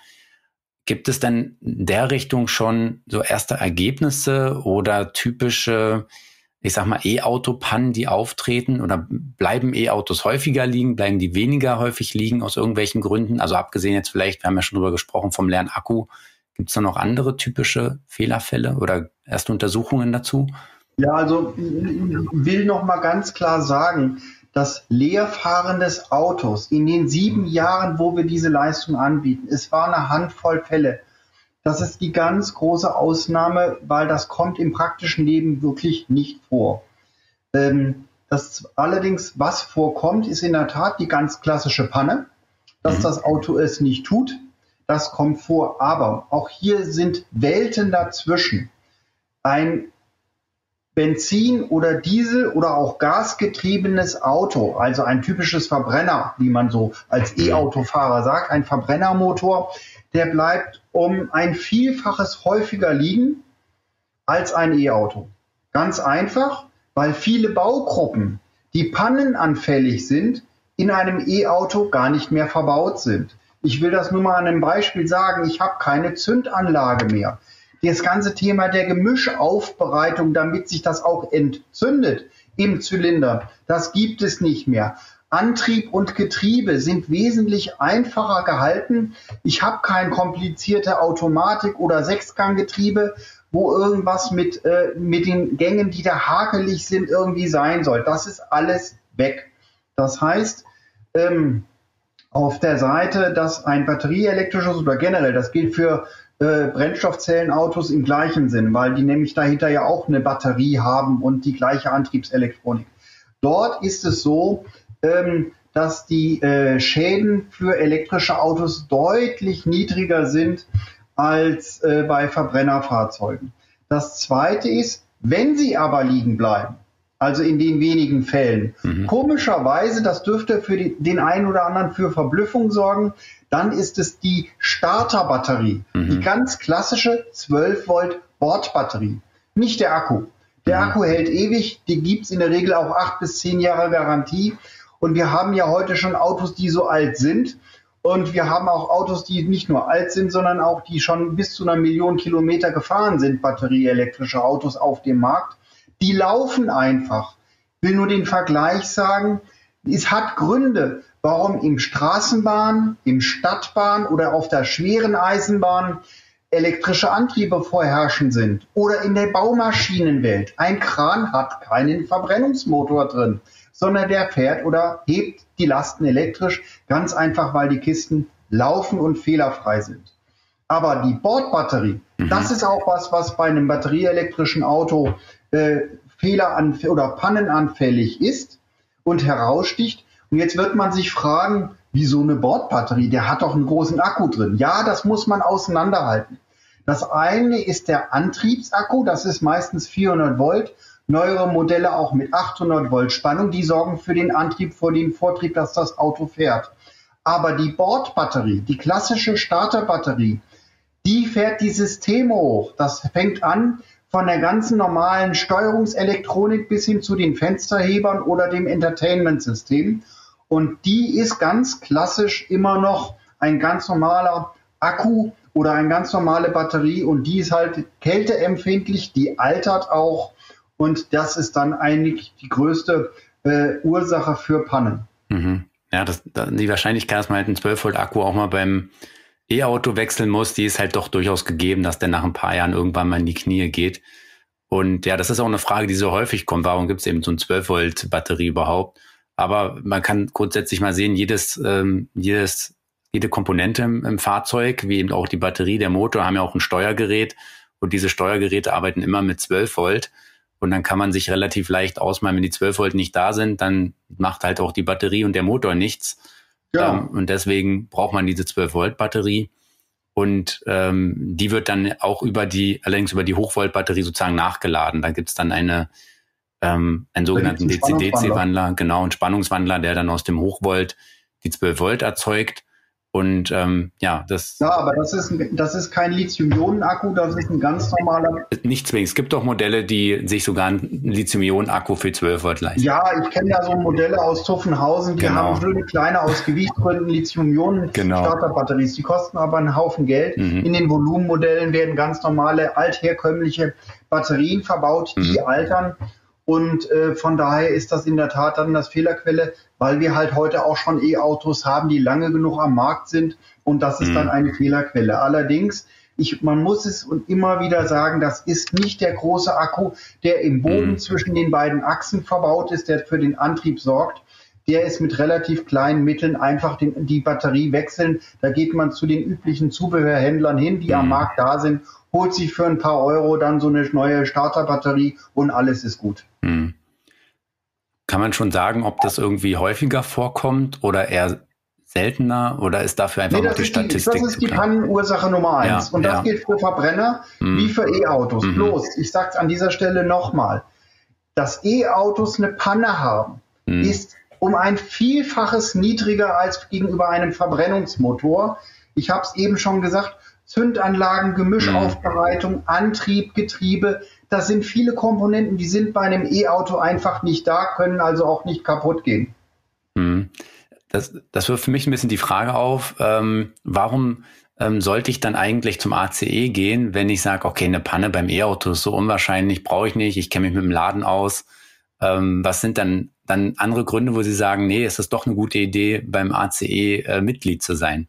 Gibt es denn in der Richtung schon so erste Ergebnisse oder typische, ich sag mal, E-Auto-Pannen, die auftreten? Oder bleiben E-Autos häufiger liegen? Bleiben die weniger häufig liegen aus irgendwelchen Gründen? Also abgesehen jetzt vielleicht, wir haben ja schon drüber gesprochen, vom leeren Akku, Gibt es da noch andere typische Fehlerfälle oder erste Untersuchungen dazu? Ja, also will noch mal ganz klar sagen, dass Leerfahren des Autos in den sieben Jahren, wo wir diese Leistung anbieten, es war eine Handvoll Fälle. Das ist die ganz große Ausnahme, weil das kommt im praktischen Leben wirklich nicht vor. Ähm, das allerdings, was vorkommt, ist in der Tat die ganz klassische Panne, dass mhm. das Auto es nicht tut, das kommt vor. Aber auch hier sind Welten dazwischen. Ein Benzin- oder Diesel- oder auch gasgetriebenes Auto, also ein typisches Verbrenner, wie man so als E-Autofahrer sagt, ein Verbrennermotor, der bleibt um ein Vielfaches häufiger liegen als ein E-Auto. Ganz einfach, weil viele Baugruppen, die pannenanfällig sind, in einem E-Auto gar nicht mehr verbaut sind. Ich will das nur mal an einem Beispiel sagen. Ich habe keine Zündanlage mehr. Das ganze Thema der Gemischaufbereitung, damit sich das auch entzündet im Zylinder, das gibt es nicht mehr. Antrieb und Getriebe sind wesentlich einfacher gehalten. Ich habe kein komplizierte Automatik oder Sechsganggetriebe, wo irgendwas mit, äh, mit den Gängen, die da hakelig sind, irgendwie sein soll. Das ist alles weg. Das heißt, ähm, auf der Seite, dass ein batterieelektrisches oder generell, das gilt für äh, Brennstoffzellenautos im gleichen Sinn, weil die nämlich dahinter ja auch eine Batterie haben und die gleiche Antriebselektronik. Dort ist es so, ähm, dass die äh, Schäden für elektrische Autos deutlich niedriger sind als äh, bei Verbrennerfahrzeugen. Das zweite ist, wenn sie aber liegen bleiben, also in den wenigen Fällen. Mhm. Komischerweise, das dürfte für die, den einen oder anderen für Verblüffung sorgen, dann ist es die Starterbatterie, mhm. die ganz klassische 12 Volt Bordbatterie, nicht der Akku. Der mhm. Akku hält ewig, die gibt's in der Regel auch acht bis zehn Jahre Garantie. Und wir haben ja heute schon Autos, die so alt sind. Und wir haben auch Autos, die nicht nur alt sind, sondern auch die schon bis zu einer Million Kilometer gefahren sind, batterieelektrische Autos auf dem Markt. Die laufen einfach. Ich will nur den Vergleich sagen. Es hat Gründe, warum im Straßenbahn, im Stadtbahn oder auf der schweren Eisenbahn elektrische Antriebe vorherrschend sind. Oder in der Baumaschinenwelt. Ein Kran hat keinen Verbrennungsmotor drin, sondern der fährt oder hebt die Lasten elektrisch, ganz einfach, weil die Kisten laufen und fehlerfrei sind. Aber die Bordbatterie, mhm. das ist auch was, was bei einem batterieelektrischen Auto äh, Fehler oder pannenanfällig ist und heraussticht. Und jetzt wird man sich fragen, wieso eine Bordbatterie? Der hat doch einen großen Akku drin. Ja, das muss man auseinanderhalten. Das eine ist der Antriebsakku, das ist meistens 400 Volt. Neuere Modelle auch mit 800 Volt Spannung, die sorgen für den Antrieb, für den Vortrieb, dass das Auto fährt. Aber die Bordbatterie, die klassische Starterbatterie, die fährt die Systeme hoch. Das fängt an von der ganzen normalen Steuerungselektronik bis hin zu den Fensterhebern oder dem Entertainment-System. Und die ist ganz klassisch immer noch ein ganz normaler Akku oder eine ganz normale Batterie und die ist halt kälteempfindlich, die altert auch und das ist dann eigentlich die größte äh, Ursache für Pannen. Mhm. Ja, das, die Wahrscheinlichkeit, dass man halt einen 12 Volt Akku auch mal beim E-Auto wechseln muss, die ist halt doch durchaus gegeben, dass der nach ein paar Jahren irgendwann mal in die Knie geht. Und ja, das ist auch eine Frage, die so häufig kommt. Warum gibt es eben so ein 12 Volt Batterie überhaupt? Aber man kann grundsätzlich mal sehen, jedes, ähm, jedes, jede Komponente im, im Fahrzeug, wie eben auch die Batterie, der Motor, haben ja auch ein Steuergerät. Und diese Steuergeräte arbeiten immer mit 12 Volt. Und dann kann man sich relativ leicht ausmalen, wenn die 12 Volt nicht da sind, dann macht halt auch die Batterie und der Motor nichts. Ja. Ähm, und deswegen braucht man diese 12 Volt Batterie. Und ähm, die wird dann auch über die, allerdings über die Hochvolt-Batterie sozusagen nachgeladen. Da gibt's dann eine, ähm, einen sogenannten DC-DC-Wandler, genau, einen Spannungswandler, der dann aus dem Hochvolt die 12 Volt erzeugt. Und ähm, ja, das. Ja, aber das ist, das ist kein Lithium-Ionen-Akku, das ist ein ganz normaler. Nicht zwingend. Es gibt auch Modelle, die sich sogar einen Lithium-Ionen-Akku für 12 Volt leisten. Ja, ich kenne ja so Modelle aus Tuffenhausen, die genau. haben schöne kleine aus Gewichtsgründen Lithium-Ionen-Starterbatteries. Genau. Die kosten aber einen Haufen Geld. Mhm. In den Volumenmodellen werden ganz normale, altherkömmliche Batterien verbaut, die mhm. altern. Und äh, von daher ist das in der Tat dann das Fehlerquelle, weil wir halt heute auch schon E-Autos haben, die lange genug am Markt sind. Und das ist mhm. dann eine Fehlerquelle. Allerdings, ich, man muss es und immer wieder sagen, das ist nicht der große Akku, der im Boden mhm. zwischen den beiden Achsen verbaut ist, der für den Antrieb sorgt. Der ist mit relativ kleinen Mitteln einfach den, die Batterie wechseln. Da geht man zu den üblichen Zubehörhändlern hin, die mhm. am Markt da sind holt sich für ein paar Euro dann so eine neue Starterbatterie und alles ist gut. Hm. Kann man schon sagen, ob das irgendwie häufiger vorkommt oder eher seltener oder ist dafür einfach nee, noch die Statistik? Die, das ist die Pannenursache Nummer eins. Ja, und das ja. gilt für Verbrenner hm. wie für E-Autos. Mhm. Bloß, ich sage es an dieser Stelle nochmal, dass E-Autos eine Panne haben, hm. ist um ein Vielfaches niedriger als gegenüber einem Verbrennungsmotor. Ich habe es eben schon gesagt, Zündanlagen, Gemischaufbereitung, mhm. Antrieb, Getriebe. Das sind viele Komponenten, die sind bei einem E-Auto einfach nicht da, können also auch nicht kaputt gehen. Mhm. Das, das wirft für mich ein bisschen die Frage auf, ähm, warum ähm, sollte ich dann eigentlich zum ACE gehen, wenn ich sage, okay, eine Panne beim E-Auto ist so unwahrscheinlich, brauche ich nicht, ich kenne mich mit dem Laden aus. Ähm, was sind dann, dann andere Gründe, wo Sie sagen, nee, es ist doch eine gute Idee, beim ACE äh, Mitglied zu sein?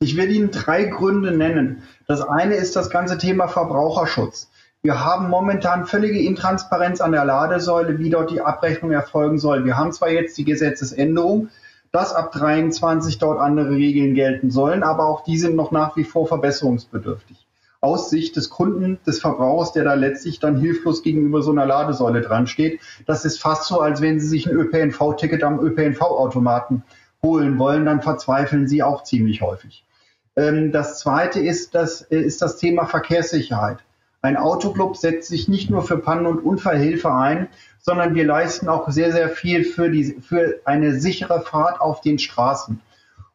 Ich will Ihnen drei Gründe nennen. Das eine ist das ganze Thema Verbraucherschutz. Wir haben momentan völlige Intransparenz an der Ladesäule, wie dort die Abrechnung erfolgen soll. Wir haben zwar jetzt die Gesetzesänderung, dass ab 23 dort andere Regeln gelten sollen, aber auch die sind noch nach wie vor verbesserungsbedürftig. Aus Sicht des Kunden, des Verbrauchers, der da letztlich dann hilflos gegenüber so einer Ladesäule dran steht, das ist fast so, als wenn Sie sich ein ÖPNV-Ticket am ÖPNV-Automaten holen wollen, dann verzweifeln Sie auch ziemlich häufig. Ähm, das zweite ist das, äh, ist das Thema Verkehrssicherheit. Ein Autoclub setzt sich nicht nur für Pannen- und Unfallhilfe ein, sondern wir leisten auch sehr, sehr viel für, die, für eine sichere Fahrt auf den Straßen.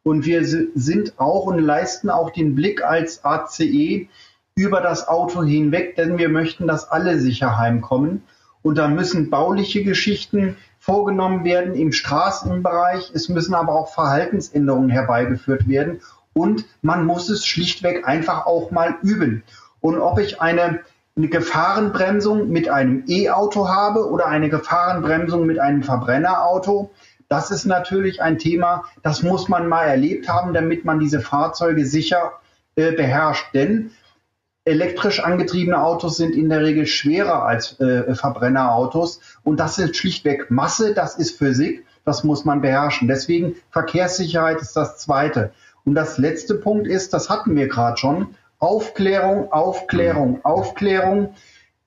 Und wir sind auch und leisten auch den Blick als ACE über das Auto hinweg, denn wir möchten, dass alle sicher heimkommen. Und da müssen bauliche Geschichten vorgenommen werden im Straßenbereich. Es müssen aber auch Verhaltensänderungen herbeigeführt werden und man muss es schlichtweg einfach auch mal üben. Und ob ich eine, eine Gefahrenbremsung mit einem E-Auto habe oder eine Gefahrenbremsung mit einem Verbrennerauto, das ist natürlich ein Thema, das muss man mal erlebt haben, damit man diese Fahrzeuge sicher äh, beherrscht. Denn elektrisch angetriebene Autos sind in der Regel schwerer als äh, Verbrennerautos und das ist schlichtweg Masse, das ist Physik Das muss man beherrschen. Deswegen Verkehrssicherheit ist das Zweite. Und das letzte Punkt ist, das hatten wir gerade schon, Aufklärung, Aufklärung, Aufklärung,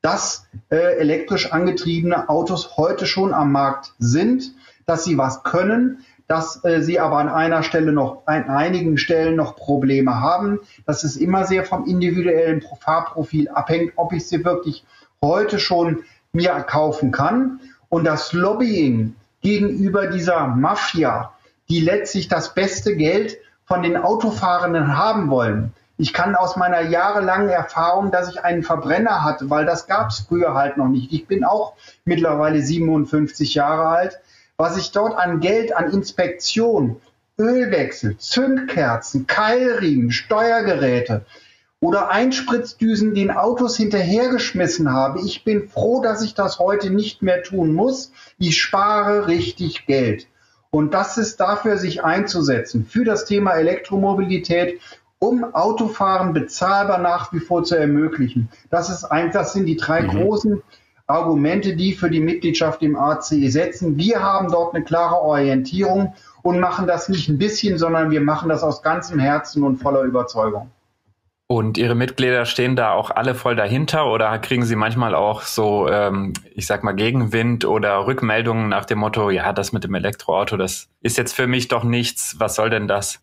dass äh, elektrisch angetriebene Autos heute schon am Markt sind, dass sie was können, dass äh, sie aber an einer Stelle noch, an einigen Stellen noch Probleme haben. Das ist immer sehr vom individuellen Fahrprofil abhängt, ob ich sie wirklich heute schon mir kaufen kann. Und das Lobbying gegenüber dieser Mafia, die letztlich das beste Geld von den Autofahrenden haben wollen. Ich kann aus meiner jahrelangen Erfahrung, dass ich einen Verbrenner hatte, weil das gab es früher halt noch nicht. Ich bin auch mittlerweile 57 Jahre alt was ich dort an Geld, an Inspektion, Ölwechsel, Zündkerzen, Keilriemen, Steuergeräte oder Einspritzdüsen den Autos hinterhergeschmissen habe. Ich bin froh, dass ich das heute nicht mehr tun muss. Ich spare richtig Geld. Und das ist dafür, sich einzusetzen für das Thema Elektromobilität, um Autofahren bezahlbar nach wie vor zu ermöglichen. Das ist ein, das sind die drei mhm. großen Argumente, die für die Mitgliedschaft im ACE setzen. Wir haben dort eine klare Orientierung und machen das nicht ein bisschen, sondern wir machen das aus ganzem Herzen und voller Überzeugung. Und Ihre Mitglieder stehen da auch alle voll dahinter oder kriegen Sie manchmal auch so, ähm, ich sag mal, Gegenwind oder Rückmeldungen nach dem Motto, ja, das mit dem Elektroauto, das ist jetzt für mich doch nichts, was soll denn das?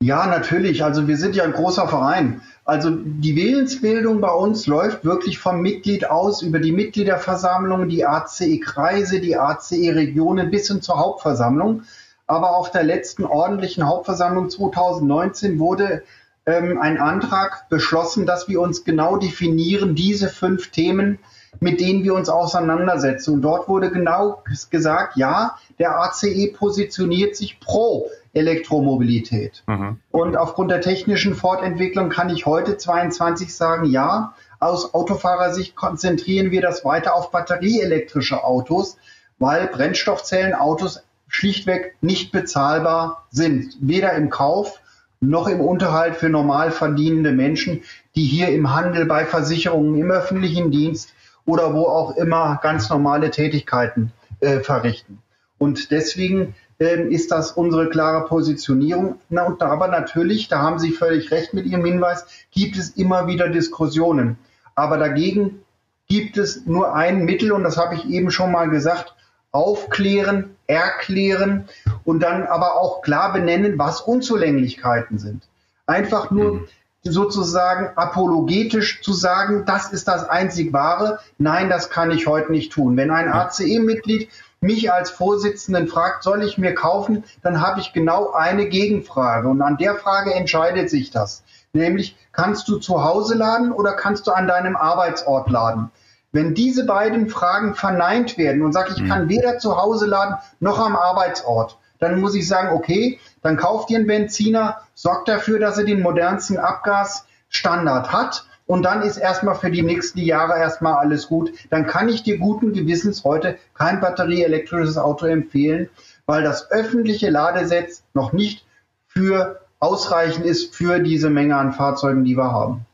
Ja, natürlich. Also wir sind ja ein großer Verein. Also die Willensbildung bei uns läuft wirklich vom Mitglied aus über die Mitgliederversammlung, die ACE-Kreise, die ACE-Regionen bis hin zur Hauptversammlung. Aber auf der letzten ordentlichen Hauptversammlung 2019 wurde ähm, ein Antrag beschlossen, dass wir uns genau definieren, diese fünf Themen, mit denen wir uns auseinandersetzen. Und dort wurde genau gesagt, ja, der ACE positioniert sich pro Elektromobilität. Mhm. Und aufgrund der technischen Fortentwicklung kann ich heute 22 sagen, ja, aus Autofahrersicht konzentrieren wir das weiter auf batterieelektrische Autos, weil Brennstoffzellenautos schlichtweg nicht bezahlbar sind. Weder im Kauf noch im Unterhalt für normal verdienende Menschen, die hier im Handel, bei Versicherungen, im öffentlichen Dienst oder wo auch immer ganz normale Tätigkeiten äh, verrichten. Und deswegen ist das unsere klare Positionierung. Na, und aber natürlich, da haben Sie völlig recht mit Ihrem Hinweis, gibt es immer wieder Diskussionen. Aber dagegen gibt es nur ein Mittel, und das habe ich eben schon mal gesagt, aufklären, erklären und dann aber auch klar benennen, was Unzulänglichkeiten sind. Einfach nur mhm. sozusagen apologetisch zu sagen, das ist das einzig wahre. Nein, das kann ich heute nicht tun. Wenn ein ACE-Mitglied mich als Vorsitzenden fragt, soll ich mir kaufen, dann habe ich genau eine Gegenfrage. Und an der Frage entscheidet sich das. Nämlich, kannst du zu Hause laden oder kannst du an deinem Arbeitsort laden? Wenn diese beiden Fragen verneint werden und sage, ich mhm. kann weder zu Hause laden noch am Arbeitsort, dann muss ich sagen, okay, dann kauft ihr einen Benziner, sorgt dafür, dass er den modernsten Abgasstandard hat und dann ist erstmal für die nächsten Jahre erstmal alles gut. Dann kann ich dir guten Gewissens heute kein batterieelektrisches Auto empfehlen, weil das öffentliche Ladesetz noch nicht für ausreichend ist für diese Menge an Fahrzeugen, die wir haben.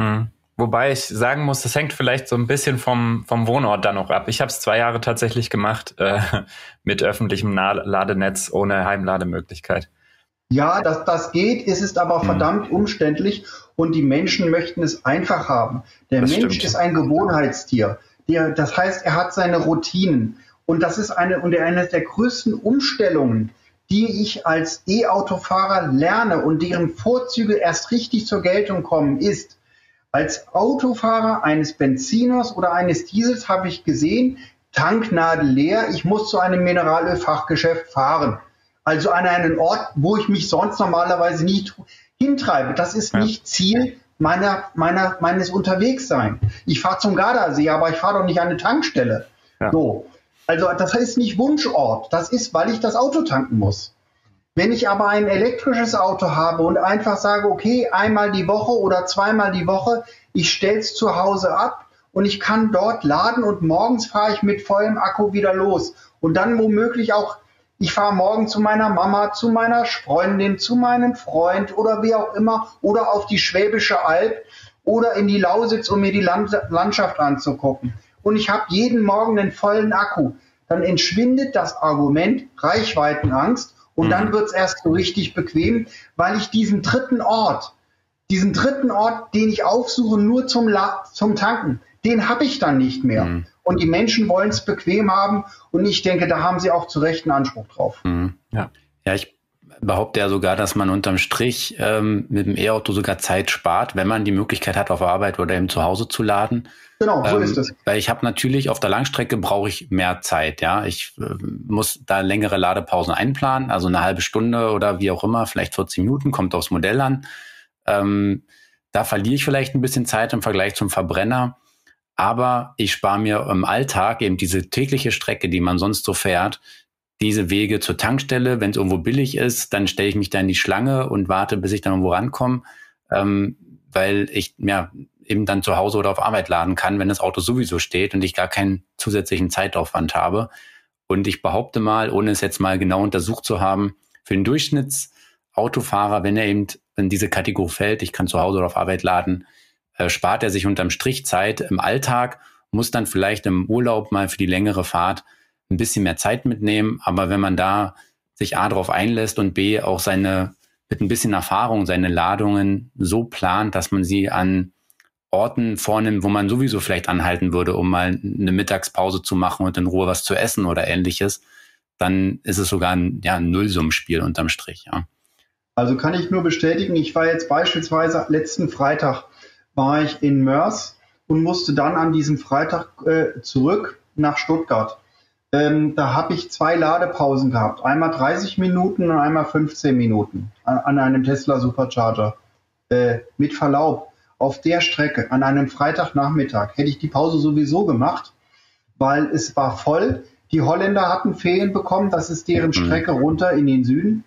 Hm. Wobei ich sagen muss, das hängt vielleicht so ein bisschen vom, vom Wohnort dann noch ab. Ich habe es zwei Jahre tatsächlich gemacht äh, mit öffentlichem Ladenetz ohne Heimlademöglichkeit. Ja, das, das geht, es ist aber verdammt umständlich und die Menschen möchten es einfach haben. Der das Mensch stimmt. ist ein Gewohnheitstier. Der, das heißt, er hat seine Routinen. Und das ist eine, und eine der größten Umstellungen, die ich als E-Autofahrer lerne und deren Vorzüge erst richtig zur Geltung kommen, ist, als Autofahrer eines Benziners oder eines Diesels habe ich gesehen, Tanknadel leer, ich muss zu einem Mineralölfachgeschäft fahren. Also an einen Ort, wo ich mich sonst normalerweise nicht hintreibe. Das ist nicht Ziel meiner, meiner, meines Unterwegssein. Ich fahre zum Gardasee, aber ich fahre doch nicht an eine Tankstelle. So. Also das ist nicht Wunschort. Das ist, weil ich das Auto tanken muss. Wenn ich aber ein elektrisches Auto habe und einfach sage, okay, einmal die Woche oder zweimal die Woche, ich stelle es zu Hause ab und ich kann dort laden und morgens fahre ich mit vollem Akku wieder los. Und dann womöglich auch ich fahre morgen zu meiner Mama, zu meiner Freundin, zu meinem Freund oder wie auch immer oder auf die Schwäbische Alb oder in die Lausitz, um mir die Land Landschaft anzugucken. Und ich habe jeden Morgen einen vollen Akku. dann entschwindet das Argument Reichweitenangst und mhm. dann wird es erst so richtig bequem, weil ich diesen dritten Ort, diesen dritten Ort, den ich aufsuche, nur zum, La zum Tanken, den habe ich dann nicht mehr. Mhm. Und die Menschen wollen es bequem haben und ich denke, da haben sie auch zu Recht einen Anspruch drauf. Mhm. Ja. ja, ich behaupte ja sogar, dass man unterm Strich ähm, mit dem E-Auto sogar Zeit spart, wenn man die Möglichkeit hat, auf Arbeit oder eben zu Hause zu laden. Genau, so ähm, ist es. Weil ich habe natürlich auf der Langstrecke brauche ich mehr Zeit, ja. Ich äh, muss da längere Ladepausen einplanen, also eine halbe Stunde oder wie auch immer, vielleicht 40 Minuten, kommt aufs Modell an. Ähm, da verliere ich vielleicht ein bisschen Zeit im Vergleich zum Verbrenner, aber ich spare mir im Alltag eben diese tägliche Strecke, die man sonst so fährt, diese Wege zur Tankstelle. Wenn es irgendwo billig ist, dann stelle ich mich da in die Schlange und warte, bis ich dann irgendwo rankomme, ähm, weil ich ja eben dann zu Hause oder auf Arbeit laden kann, wenn das Auto sowieso steht und ich gar keinen zusätzlichen Zeitaufwand habe. Und ich behaupte mal, ohne es jetzt mal genau untersucht zu haben, für den Durchschnittsautofahrer, wenn er eben in diese Kategorie fällt, ich kann zu Hause oder auf Arbeit laden, äh, spart er sich unterm Strich Zeit im Alltag, muss dann vielleicht im Urlaub mal für die längere Fahrt ein bisschen mehr Zeit mitnehmen. Aber wenn man da sich A darauf einlässt und B auch seine, mit ein bisschen Erfahrung seine Ladungen so plant, dass man sie an Orten vornimmt, wo man sowieso vielleicht anhalten würde, um mal eine Mittagspause zu machen und in Ruhe was zu essen oder ähnliches, dann ist es sogar ein, ja, ein Nullsummenspiel unterm Strich. Ja. Also kann ich nur bestätigen, ich war jetzt beispielsweise letzten Freitag war ich in Mörs und musste dann an diesem Freitag äh, zurück nach Stuttgart. Ähm, da habe ich zwei Ladepausen gehabt. Einmal 30 Minuten und einmal 15 Minuten an, an einem Tesla Supercharger. Äh, mit Verlaub, auf der Strecke an einem Freitagnachmittag hätte ich die Pause sowieso gemacht, weil es war voll. Die Holländer hatten Ferien bekommen, das ist deren mhm. Strecke runter in den Süden.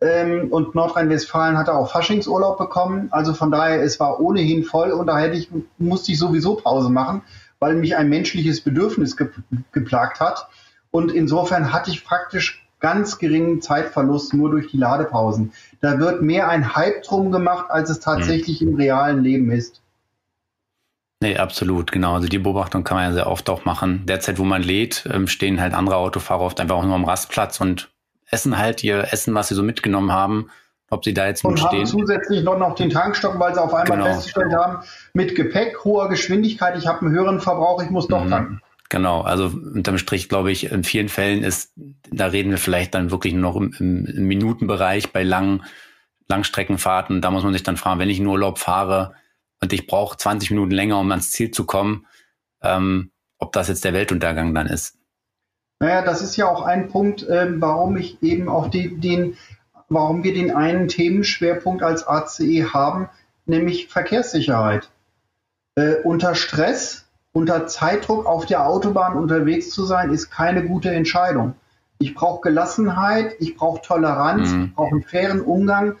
Ähm, und Nordrhein-Westfalen hatte auch Faschingsurlaub bekommen. Also von daher, es war ohnehin voll und da hätte ich, musste ich sowieso Pause machen, weil mich ein menschliches Bedürfnis ge geplagt hat. Und insofern hatte ich praktisch ganz geringen Zeitverlust nur durch die Ladepausen. Da wird mehr ein Hype drum gemacht, als es tatsächlich mhm. im realen Leben ist. Nee, absolut, genau. Also die Beobachtung kann man ja sehr oft auch machen. Derzeit, wo man lädt, ähm, stehen halt andere Autofahrer oft einfach auch nur am Rastplatz und essen halt ihr Essen, was sie so mitgenommen haben. Ob sie da jetzt und haben stehen. zusätzlich noch, noch den Tankstock, weil sie auf einmal genau. festgestellt haben, mit Gepäck, hoher Geschwindigkeit, ich habe einen höheren Verbrauch, ich muss doch mhm. tanken. Genau, also unterm Strich glaube ich, in vielen Fällen ist, da reden wir vielleicht dann wirklich nur noch im, im, im Minutenbereich bei langen Langstreckenfahrten. Da muss man sich dann fragen, wenn ich in Urlaub fahre und ich brauche 20 Minuten länger, um ans Ziel zu kommen, ähm, ob das jetzt der Weltuntergang dann ist. Naja, das ist ja auch ein Punkt, äh, warum ich eben auch die, den, warum wir den einen Themenschwerpunkt als ACE haben, nämlich Verkehrssicherheit. Äh, unter Stress unter Zeitdruck auf der Autobahn unterwegs zu sein, ist keine gute Entscheidung. Ich brauche Gelassenheit, ich brauche Toleranz, mhm. ich brauche einen fairen Umgang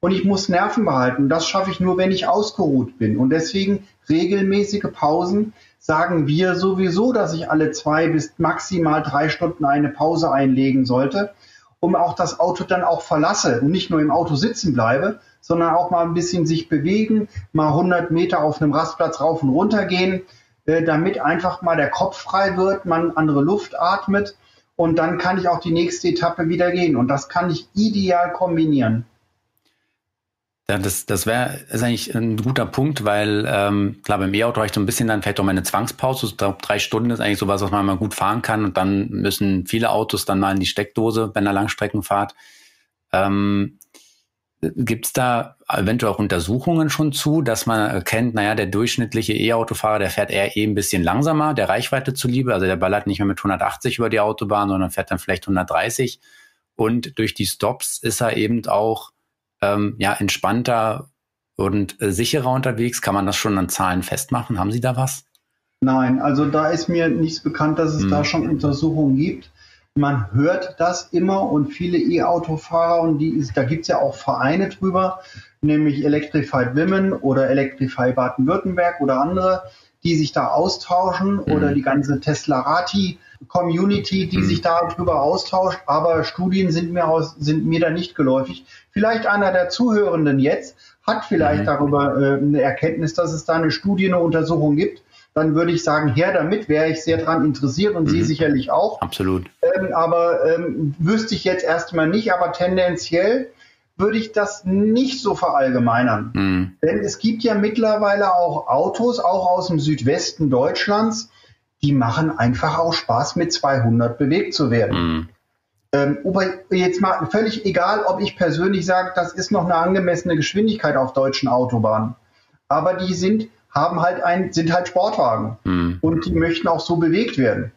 und ich muss Nerven behalten. Das schaffe ich nur, wenn ich ausgeruht bin. Und deswegen regelmäßige Pausen sagen wir sowieso, dass ich alle zwei bis maximal drei Stunden eine Pause einlegen sollte, um auch das Auto dann auch verlasse und nicht nur im Auto sitzen bleibe, sondern auch mal ein bisschen sich bewegen, mal 100 Meter auf einem Rastplatz rauf und runter gehen, äh, damit einfach mal der Kopf frei wird, man andere Luft atmet und dann kann ich auch die nächste Etappe wieder gehen. Und das kann ich ideal kombinieren. Ja, das, das wäre ist eigentlich ein guter Punkt, weil ähm, klar, beim E-Auto reicht so ein bisschen dann vielleicht auch mal eine Zwangspause. Glaube, drei Stunden ist eigentlich sowas, was man mal gut fahren kann. Und dann müssen viele Autos dann mal in die Steckdose bei einer Langstreckenfahrt. Ähm, Gibt es da eventuell auch Untersuchungen schon zu, dass man erkennt, naja, der durchschnittliche E-Autofahrer, der fährt eher eh ein bisschen langsamer, der Reichweite zuliebe, also der ballert nicht mehr mit 180 über die Autobahn, sondern fährt dann vielleicht 130. Und durch die Stops ist er eben auch ähm, ja, entspannter und äh, sicherer unterwegs. Kann man das schon an Zahlen festmachen? Haben Sie da was? Nein, also da ist mir nichts bekannt, dass es hm. da schon Untersuchungen gibt man hört das immer und viele E-Autofahrer und die ist, da gibt es ja auch Vereine drüber, nämlich Electrified Women oder Electrify Baden-Württemberg oder andere, die sich da austauschen mhm. oder die ganze Teslarati Community, die mhm. sich darüber austauscht, aber Studien sind mir aus, sind mir da nicht geläufig. Vielleicht einer der Zuhörenden jetzt hat vielleicht mhm. darüber äh, eine Erkenntnis, dass es da eine Studie, eine Untersuchung gibt. dann würde ich sagen, her damit, wäre ich sehr daran interessiert und mhm. Sie sicherlich auch. Absolut. Ähm, aber ähm, wüsste ich jetzt erstmal nicht, aber tendenziell würde ich das nicht so verallgemeinern. Mhm. Denn es gibt ja mittlerweile auch Autos, auch aus dem Südwesten Deutschlands, die machen einfach auch Spaß, mit 200 bewegt zu werden. Ähm, jetzt mal völlig egal, ob ich persönlich sage, das ist noch eine angemessene Geschwindigkeit auf deutschen Autobahnen. Aber die sind, haben halt ein, sind halt Sportwagen. Mhm. Und die möchten auch so bewegt werden.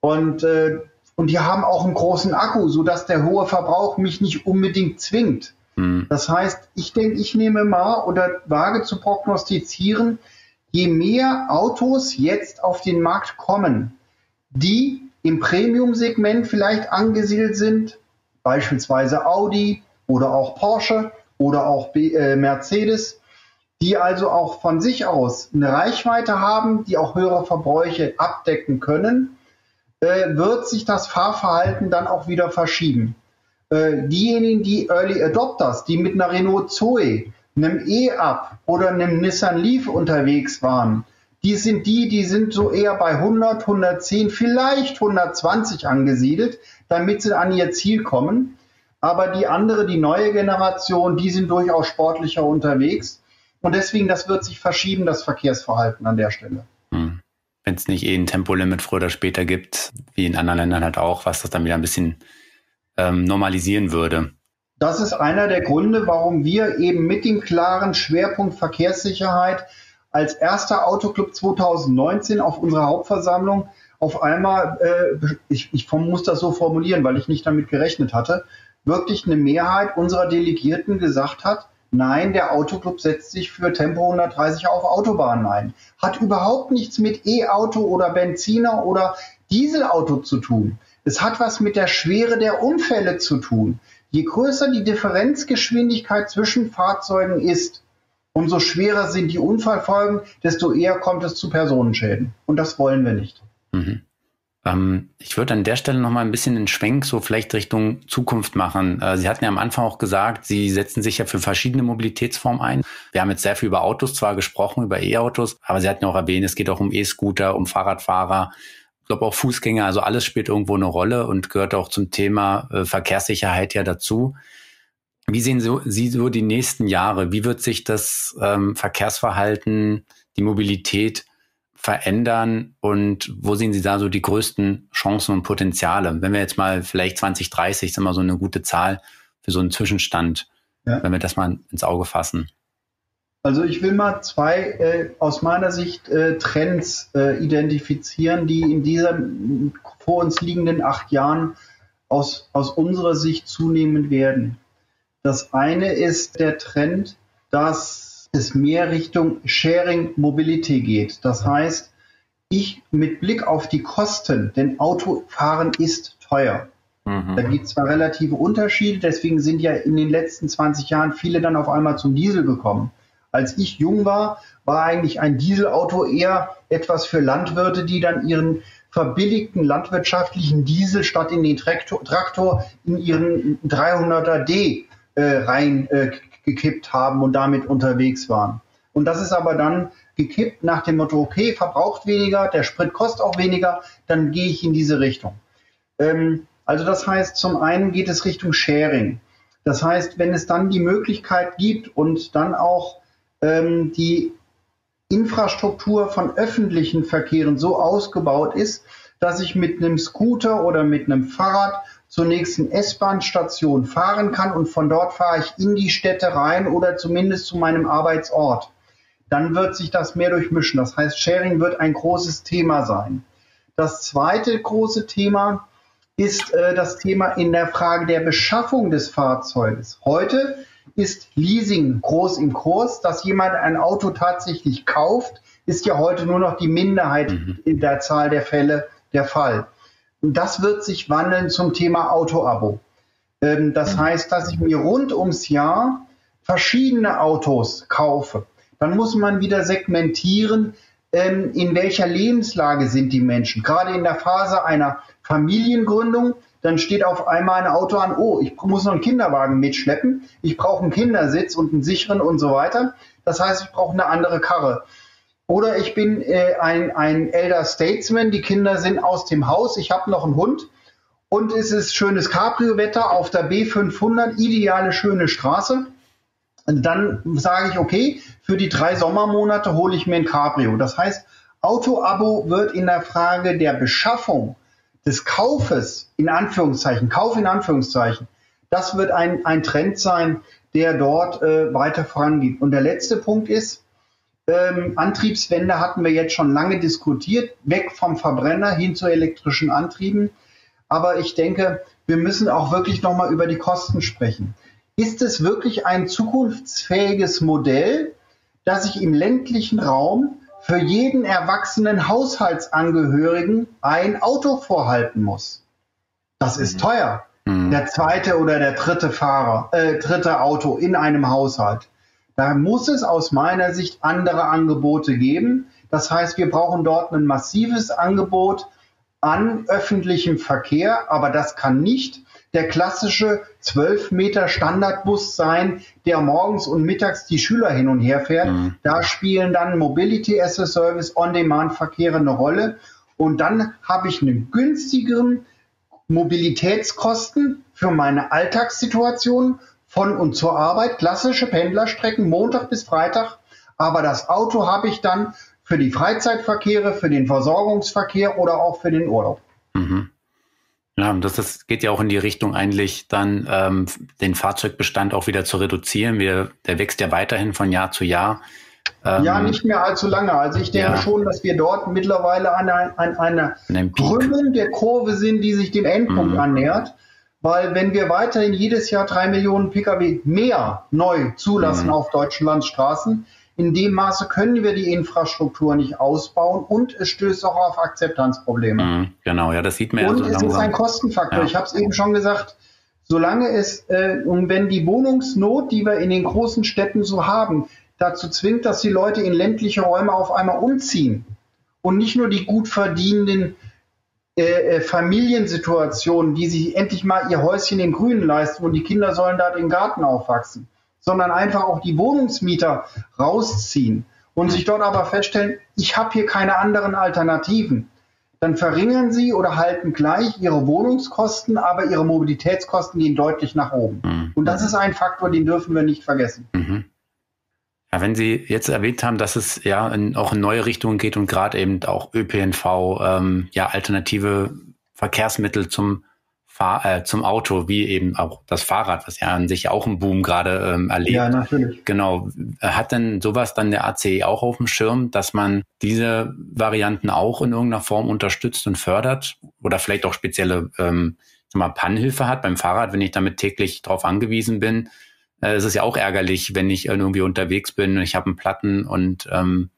Und, äh, und die haben auch einen großen Akku, sodass der hohe Verbrauch mich nicht unbedingt zwingt. Mhm. Das heißt, ich denke, ich nehme mal oder wage zu prognostizieren, je mehr Autos jetzt auf den Markt kommen, die im Premium-Segment vielleicht angesiedelt sind, beispielsweise Audi oder auch Porsche oder auch B äh, Mercedes, die also auch von sich aus eine Reichweite haben, die auch höhere Verbräuche abdecken können, äh, wird sich das Fahrverhalten dann auch wieder verschieben. Äh, diejenigen, die Early Adopters, die mit einer Renault Zoe, einem E-Up oder einem Nissan Leaf unterwegs waren, die sind die, die sind so eher bei 100, 110, vielleicht 120 angesiedelt, damit sie an ihr Ziel kommen. Aber die andere, die neue Generation, die sind durchaus sportlicher unterwegs. Und deswegen, das wird sich verschieben, das Verkehrsverhalten an der Stelle. Hm. Wenn es nicht eh ein Tempolimit früher oder später gibt, wie in anderen Ländern halt auch, was das dann wieder ein bisschen ähm, normalisieren würde. Das ist einer der Gründe, warum wir eben mit dem klaren Schwerpunkt Verkehrssicherheit als erster Autoclub 2019 auf unserer Hauptversammlung auf einmal, äh, ich, ich muss das so formulieren, weil ich nicht damit gerechnet hatte, wirklich eine Mehrheit unserer Delegierten gesagt hat, nein, der Autoclub setzt sich für Tempo 130 auf Autobahnen ein. Hat überhaupt nichts mit E-Auto oder Benziner oder Dieselauto zu tun. Es hat was mit der Schwere der Unfälle zu tun. Je größer die Differenzgeschwindigkeit zwischen Fahrzeugen ist, umso schwerer sind die Unfallfolgen, desto eher kommt es zu Personenschäden. Und das wollen wir nicht. Mhm. Ähm, ich würde an der Stelle noch mal ein bisschen den Schwenk so vielleicht Richtung Zukunft machen. Äh, Sie hatten ja am Anfang auch gesagt, Sie setzen sich ja für verschiedene Mobilitätsformen ein. Wir haben jetzt sehr viel über Autos zwar gesprochen, über E-Autos, aber Sie hatten ja auch erwähnt, es geht auch um E-Scooter, um Fahrradfahrer ich glaube auch Fußgänger, also alles spielt irgendwo eine Rolle und gehört auch zum Thema äh, Verkehrssicherheit ja dazu. Wie sehen Sie so die nächsten Jahre? Wie wird sich das ähm, Verkehrsverhalten, die Mobilität verändern und wo sehen Sie da so die größten Chancen und Potenziale? Wenn wir jetzt mal vielleicht 2030 ist immer so eine gute Zahl für so einen Zwischenstand, ja. wenn wir das mal ins Auge fassen. Also ich will mal zwei äh, aus meiner Sicht äh, Trends äh, identifizieren, die in diesen vor uns liegenden acht Jahren aus, aus unserer Sicht zunehmen werden. Das eine ist der Trend, dass es mehr Richtung Sharing Mobility geht. Das heißt, ich mit Blick auf die Kosten, denn Autofahren ist teuer. Mhm. Da gibt es zwar relative Unterschiede, deswegen sind ja in den letzten 20 Jahren viele dann auf einmal zum Diesel gekommen. Als ich jung war, war eigentlich ein Dieselauto eher etwas für Landwirte, die dann ihren verbilligten landwirtschaftlichen Diesel statt in den Traktor, Traktor in ihren 300er D äh, reingekippt äh, haben und damit unterwegs waren. Und das ist aber dann gekippt nach dem Motto, okay, verbraucht weniger, der Sprit kostet auch weniger, dann gehe ich in diese Richtung. Ähm, also das heißt, zum einen geht es Richtung Sharing. Das heißt, wenn es dann die Möglichkeit gibt und dann auch ähm, die Infrastruktur von öffentlichen Verkehren so ausgebaut ist, dass ich mit einem Scooter oder mit einem Fahrrad zur nächsten S-Bahn-Station fahren kann und von dort fahre ich in die Städte rein oder zumindest zu meinem Arbeitsort. Dann wird sich das mehr durchmischen. Das heißt, Sharing wird ein großes Thema sein. Das zweite große Thema ist äh, das Thema in der Frage der Beschaffung des Fahrzeuges. Heute ist Leasing groß im Kurs. Dass jemand ein Auto tatsächlich kauft, ist ja heute nur noch die Minderheit mhm. in der Zahl der Fälle der Fall. Und das wird sich wandeln zum Thema Autoabo. Ähm, das mhm. heißt, dass ich mir rund ums Jahr verschiedene Autos kaufe. Dann muss man wieder segmentieren, ähm, in welcher Lebenslage sind die Menschen. Gerade in der Phase einer Familiengründung dann steht auf einmal ein Auto an, oh, ich muss noch einen Kinderwagen mitschleppen, ich brauche einen Kindersitz und einen sicheren und so weiter. Das heißt, ich brauche eine andere Karre. Oder ich bin äh, ein, ein Elder Statesman, die Kinder sind aus dem Haus, ich habe noch einen Hund und es ist schönes Cabrio-Wetter auf der B500, ideale schöne Straße. Und dann sage ich, okay, für die drei Sommermonate hole ich mir ein Cabrio. Das heißt, Auto-Abo wird in der Frage der Beschaffung des Kaufes, in Anführungszeichen, Kauf in Anführungszeichen, das wird ein, ein Trend sein, der dort äh, weiter vorangeht. Und der letzte Punkt ist, ähm, Antriebswende hatten wir jetzt schon lange diskutiert, weg vom Verbrenner hin zu elektrischen Antrieben. Aber ich denke, wir müssen auch wirklich nochmal über die Kosten sprechen. Ist es wirklich ein zukunftsfähiges Modell, dass ich im ländlichen Raum für jeden erwachsenen Haushaltsangehörigen ein Auto vorhalten muss? Das ist mhm. teuer. Mhm. Der zweite oder der dritte Fahrer, äh, dritte Auto in einem Haushalt. Da muss es aus meiner Sicht andere Angebote geben. Das heißt, wir brauchen dort ein massives Angebot an öffentlichem Verkehr, aber das kann nicht der klassische 12 Meter Standardbus sein, der morgens und mittags die Schüler hin und her fährt. Mhm. Da spielen dann Mobility as a Service, On-Demand-Verkehre eine Rolle. Und dann habe ich einen günstigeren Mobilitätskosten für meine Alltagssituation von und zur Arbeit, klassische Pendlerstrecken, Montag bis Freitag. Aber das Auto habe ich dann für die Freizeitverkehre, für den Versorgungsverkehr oder auch für den Urlaub. Mhm. Ja, das, das geht ja auch in die Richtung eigentlich dann ähm, den Fahrzeugbestand auch wieder zu reduzieren. Wir, der wächst ja weiterhin von Jahr zu Jahr. Ähm, ja, nicht mehr allzu lange. Also ich denke ja. schon, dass wir dort mittlerweile an, an einer Krümmung der Kurve sind, die sich dem Endpunkt mhm. annähert. Weil wenn wir weiterhin jedes Jahr drei Millionen Pkw mehr neu zulassen mhm. auf deutschen Landstraßen, in dem Maße können wir die Infrastruktur nicht ausbauen und es stößt auch auf Akzeptanzprobleme. Mhm, genau, ja, das sieht man. Und ja so es ist ein Kostenfaktor. Ja. Ich habe es eben schon gesagt. Solange es äh, und wenn die Wohnungsnot, die wir in den großen Städten so haben, dazu zwingt, dass die Leute in ländliche Räume auf einmal umziehen und nicht nur die gut verdienenden äh, äh, Familiensituationen, die sich endlich mal ihr Häuschen im Grünen leisten und die Kinder sollen da den Garten aufwachsen, sondern einfach auch die Wohnungsmieter rausziehen und sich dort aber feststellen, ich habe hier keine anderen Alternativen. Dann verringern sie oder halten gleich ihre Wohnungskosten, aber ihre Mobilitätskosten gehen deutlich nach oben. Mhm. Und das ist ein Faktor, den dürfen wir nicht vergessen. Mhm. Ja, wenn Sie jetzt erwähnt haben, dass es ja in, auch in neue Richtungen geht und gerade eben auch ÖPNV, ähm, ja alternative Verkehrsmittel zum Fahr äh, zum Auto, wie eben auch das Fahrrad, was ja an sich auch einen Boom gerade ähm, erlebt. Ja, natürlich. Genau. Hat denn sowas dann der ACE auch auf dem Schirm, dass man diese Varianten auch in irgendeiner Form unterstützt und fördert oder vielleicht auch spezielle ähm, sag mal, Pannhilfe hat beim Fahrrad, wenn ich damit täglich drauf angewiesen bin? Äh, es ist ja auch ärgerlich, wenn ich irgendwie unterwegs bin und ich habe einen Platten und ähm,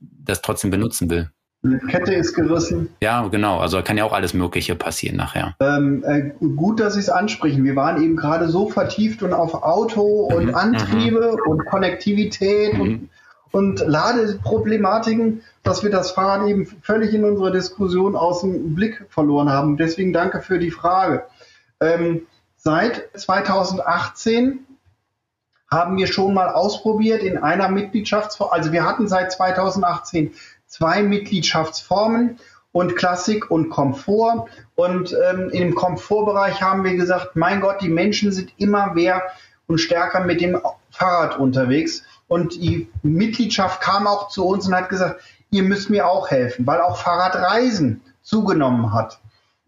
das trotzdem benutzen will. Die Kette ist gerissen. Ja, genau. Also kann ja auch alles Mögliche passieren nachher. Ähm, äh, gut, dass Sie es ansprechen. Wir waren eben gerade so vertieft und auf Auto und mhm. Antriebe mhm. und Konnektivität mhm. und, und Ladeproblematiken, dass wir das Fahrrad eben völlig in unserer Diskussion aus dem Blick verloren haben. Deswegen danke für die Frage. Ähm, seit 2018 haben wir schon mal ausprobiert in einer Mitgliedschaftsform. Also wir hatten seit 2018 zwei Mitgliedschaftsformen und Klassik und Komfort. Und ähm, im Komfortbereich haben wir gesagt, mein Gott, die Menschen sind immer mehr und stärker mit dem Fahrrad unterwegs. Und die Mitgliedschaft kam auch zu uns und hat gesagt, ihr müsst mir auch helfen, weil auch Fahrradreisen zugenommen hat.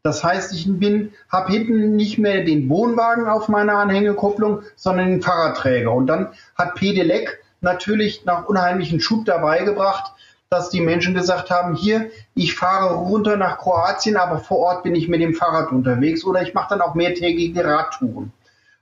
Das heißt, ich bin, habe hinten nicht mehr den Wohnwagen auf meiner Anhängekupplung, sondern den Fahrradträger. Und dann hat Pedelec natürlich nach unheimlichen Schub dabei gebracht, dass die Menschen gesagt haben, hier, ich fahre runter nach Kroatien, aber vor Ort bin ich mit dem Fahrrad unterwegs oder ich mache dann auch mehrtägige Radtouren.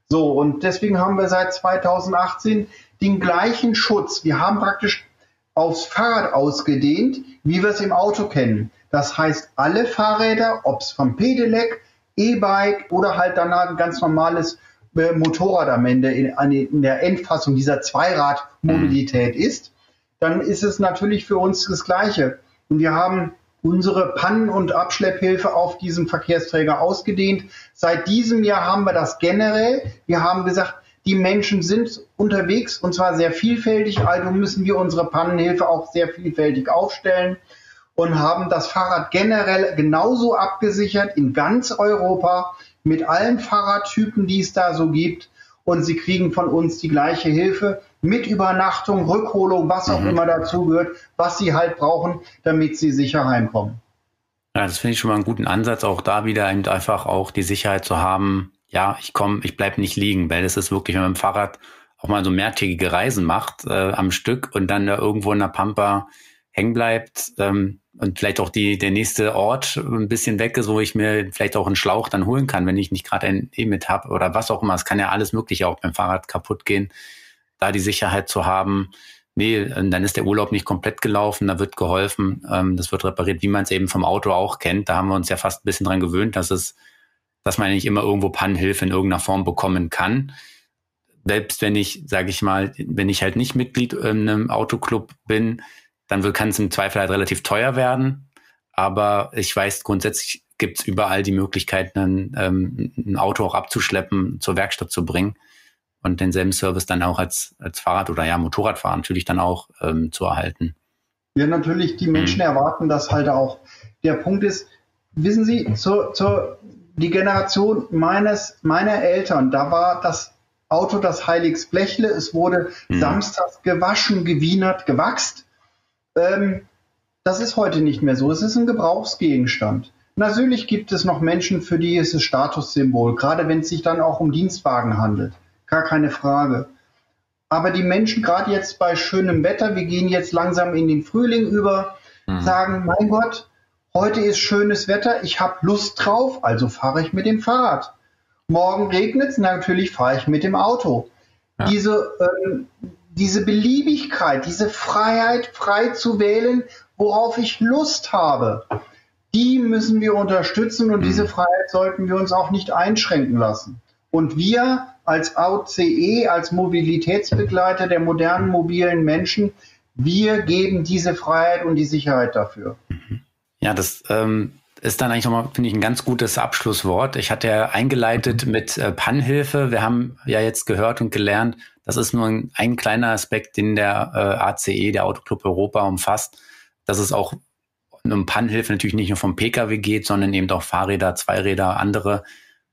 So, und deswegen haben wir seit 2018 den gleichen Schutz. Wir haben praktisch aufs Fahrrad ausgedehnt, wie wir es im Auto kennen. Das heißt, alle Fahrräder, ob es vom Pedelec, E-Bike oder halt danach ein ganz normales äh, Motorrad am Ende in, in, der Endfassung dieser Zweiradmobilität mhm. ist, dann ist es natürlich für uns das Gleiche. Und wir haben unsere Pannen- und Abschlepphilfe auf diesem Verkehrsträger ausgedehnt. Seit diesem Jahr haben wir das generell. Wir haben gesagt, Die Menschen sind unterwegs und zwar sehr vielfältig, also müssen wir unsere Pannenhilfe auch sehr vielfältig aufstellen und haben das Fahrrad generell genauso abgesichert in ganz Europa mit allen Fahrradtypen, die es da so gibt. Und sie kriegen von uns die gleiche Hilfe mit Übernachtung, Rückholung, was auch mhm. immer dazugehört, was sie halt brauchen, damit sie sicher heimkommen. Ja, das finde ich schon mal einen guten Ansatz, auch da wieder einfach auch die Sicherheit zu haben, ja, ich komme, ich bleib nicht liegen, weil es ist wirklich, wenn man mit dem Fahrrad auch mal so mehrtägige Reisen macht äh, am Stück und dann da irgendwo in der Pampa hängen bleibt ähm, und vielleicht auch die, der nächste Ort ein bisschen weg ist, wo ich mir vielleicht auch einen Schlauch dann holen kann, wenn ich nicht gerade ein E-Mit habe oder was auch immer. Es kann ja alles Mögliche auch beim Fahrrad kaputt gehen. Da die Sicherheit zu haben, nee, dann ist der Urlaub nicht komplett gelaufen, da wird geholfen, ähm, das wird repariert, wie man es eben vom Auto auch kennt. Da haben wir uns ja fast ein bisschen dran gewöhnt, dass es dass man nicht immer irgendwo Pannenhilfe in irgendeiner Form bekommen kann. Selbst wenn ich, sage ich mal, wenn ich halt nicht Mitglied in einem Autoclub bin, dann kann es im Zweifel halt relativ teuer werden. Aber ich weiß, grundsätzlich gibt es überall die Möglichkeit, ein, ähm, ein Auto auch abzuschleppen, zur Werkstatt zu bringen und denselben Service dann auch als, als Fahrrad- oder ja, Motorradfahrer natürlich dann auch ähm, zu erhalten. Ja, natürlich, die Menschen mhm. erwarten das halt auch. Der Punkt ist, wissen Sie, zur, zur die Generation meines, meiner Eltern, da war das Auto das Heiligsblechle. Es wurde mhm. samstags gewaschen, gewienert, gewachst. Ähm, das ist heute nicht mehr so. Es ist ein Gebrauchsgegenstand. Natürlich gibt es noch Menschen, für die ist es Statussymbol, gerade wenn es sich dann auch um Dienstwagen handelt. Gar keine Frage. Aber die Menschen, gerade jetzt bei schönem Wetter, wir gehen jetzt langsam in den Frühling über, mhm. sagen, mein Gott, Heute ist schönes Wetter, ich habe Lust drauf, also fahre ich mit dem Fahrrad. Morgen regnet es, natürlich fahre ich mit dem Auto. Ja. Diese, ähm, diese Beliebigkeit, diese Freiheit, frei zu wählen, worauf ich Lust habe, die müssen wir unterstützen und mhm. diese Freiheit sollten wir uns auch nicht einschränken lassen. Und wir als AUCE, als Mobilitätsbegleiter der modernen mobilen Menschen, wir geben diese Freiheit und die Sicherheit dafür. Mhm. Ja, das ähm, ist dann eigentlich nochmal, finde ich, ein ganz gutes Abschlusswort. Ich hatte ja eingeleitet mit äh, Pannhilfe. Wir haben ja jetzt gehört und gelernt, das ist nur ein, ein kleiner Aspekt, den der äh, ACE, der Autoclub Europa, umfasst, dass es auch um Pannhilfe natürlich nicht nur vom Pkw geht, sondern eben auch Fahrräder, Zweiräder, andere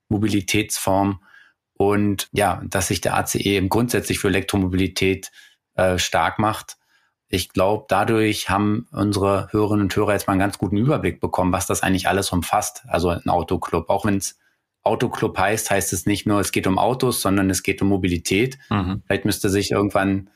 Mobilitätsformen. Und ja, dass sich der ACE eben grundsätzlich für Elektromobilität äh, stark macht ich glaube, dadurch haben unsere Hörerinnen und Hörer jetzt mal einen ganz guten Überblick bekommen, was das eigentlich alles umfasst. Also ein Autoclub. Auch wenn es Autoclub heißt, heißt es nicht nur, es geht um Autos, sondern es geht um Mobilität. Mhm. Vielleicht müsste sich irgendwann,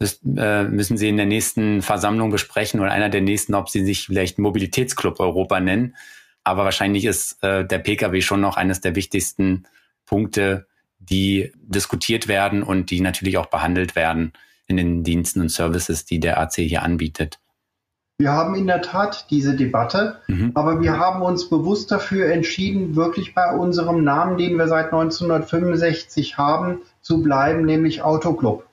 äh, müssen Sie in der nächsten Versammlung besprechen oder einer der nächsten, ob Sie sich vielleicht Mobilitätsclub Europa nennen. Aber wahrscheinlich ist äh, der Pkw schon noch eines der wichtigsten Punkte, die diskutiert werden und die natürlich auch behandelt werden in den Diensten und Services, die der AC hier anbietet? Wir haben in der Tat diese Debatte, mhm. aber wir haben uns bewusst dafür entschieden, wirklich bei unserem Namen, den wir seit 1965 haben, zu bleiben, nämlich Autoclub.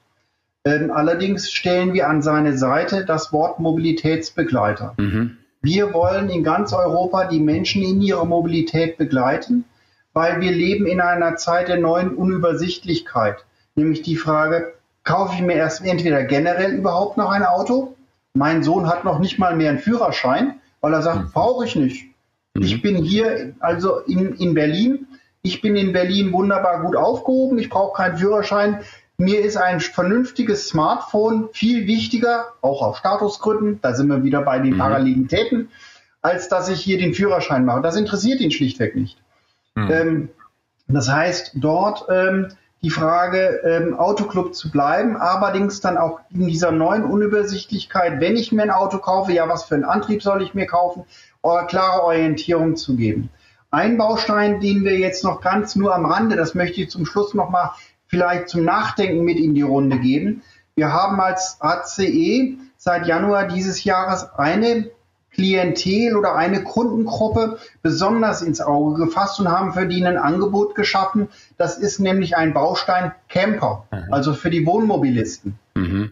Ähm, allerdings stellen wir an seine Seite das Wort Mobilitätsbegleiter. Mhm. Wir wollen in ganz Europa die Menschen in ihrer Mobilität begleiten, weil wir leben in einer Zeit der neuen Unübersichtlichkeit. Nämlich die Frage, kaufe ich mir erst entweder generell überhaupt noch ein Auto. Mein Sohn hat noch nicht mal mehr einen Führerschein, weil er sagt, mhm. brauche ich nicht. Mhm. Ich bin hier also in, in Berlin. Ich bin in Berlin wunderbar gut aufgehoben. Ich brauche keinen Führerschein. Mir ist ein vernünftiges Smartphone viel wichtiger, auch aus Statusgründen. Da sind wir wieder bei den mhm. Parallelitäten, als dass ich hier den Führerschein mache. Das interessiert ihn schlichtweg nicht. Mhm. Ähm, das heißt, dort ähm, die Frage, ähm, Autoclub zu bleiben, allerdings dann auch in dieser neuen Unübersichtlichkeit, wenn ich mir ein Auto kaufe, ja, was für einen Antrieb soll ich mir kaufen, klare Orientierung zu geben. Ein Baustein, den wir jetzt noch ganz nur am Rande, das möchte ich zum Schluss nochmal vielleicht zum Nachdenken mit in die Runde geben. Wir haben als ACE seit Januar dieses Jahres eine Klientel oder eine Kundengruppe besonders ins Auge gefasst und haben für die ein Angebot geschaffen. Das ist nämlich ein Baustein Camper, mhm. also für die Wohnmobilisten. Mhm.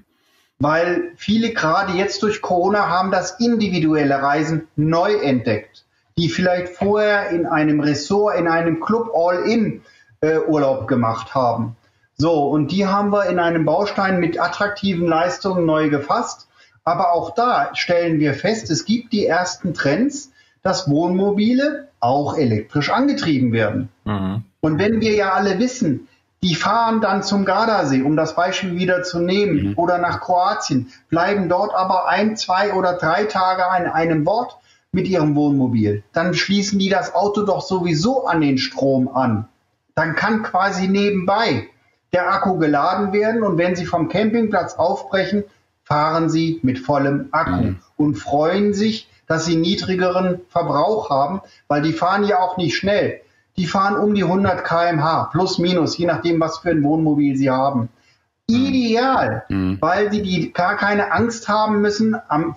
Weil viele gerade jetzt durch Corona haben das individuelle Reisen neu entdeckt, die vielleicht vorher in einem Ressort, in einem Club All-In äh, Urlaub gemacht haben. So, und die haben wir in einem Baustein mit attraktiven Leistungen neu gefasst. Aber auch da stellen wir fest, es gibt die ersten Trends, dass Wohnmobile auch elektrisch angetrieben werden. Mhm. Und wenn wir ja alle wissen, die fahren dann zum Gardasee, um das Beispiel wieder zu nehmen, mhm. oder nach Kroatien, bleiben dort aber ein, zwei oder drei Tage an einem Ort mit ihrem Wohnmobil. Dann schließen die das Auto doch sowieso an den Strom an. Dann kann quasi nebenbei der Akku geladen werden und wenn sie vom Campingplatz aufbrechen, fahren sie mit vollem Akku mhm. und freuen sich, dass sie niedrigeren Verbrauch haben, weil die fahren ja auch nicht schnell. Die fahren um die 100 kmh, plus minus, je nachdem, was für ein Wohnmobil sie haben. Ideal, mhm. weil sie die gar keine Angst haben müssen, am,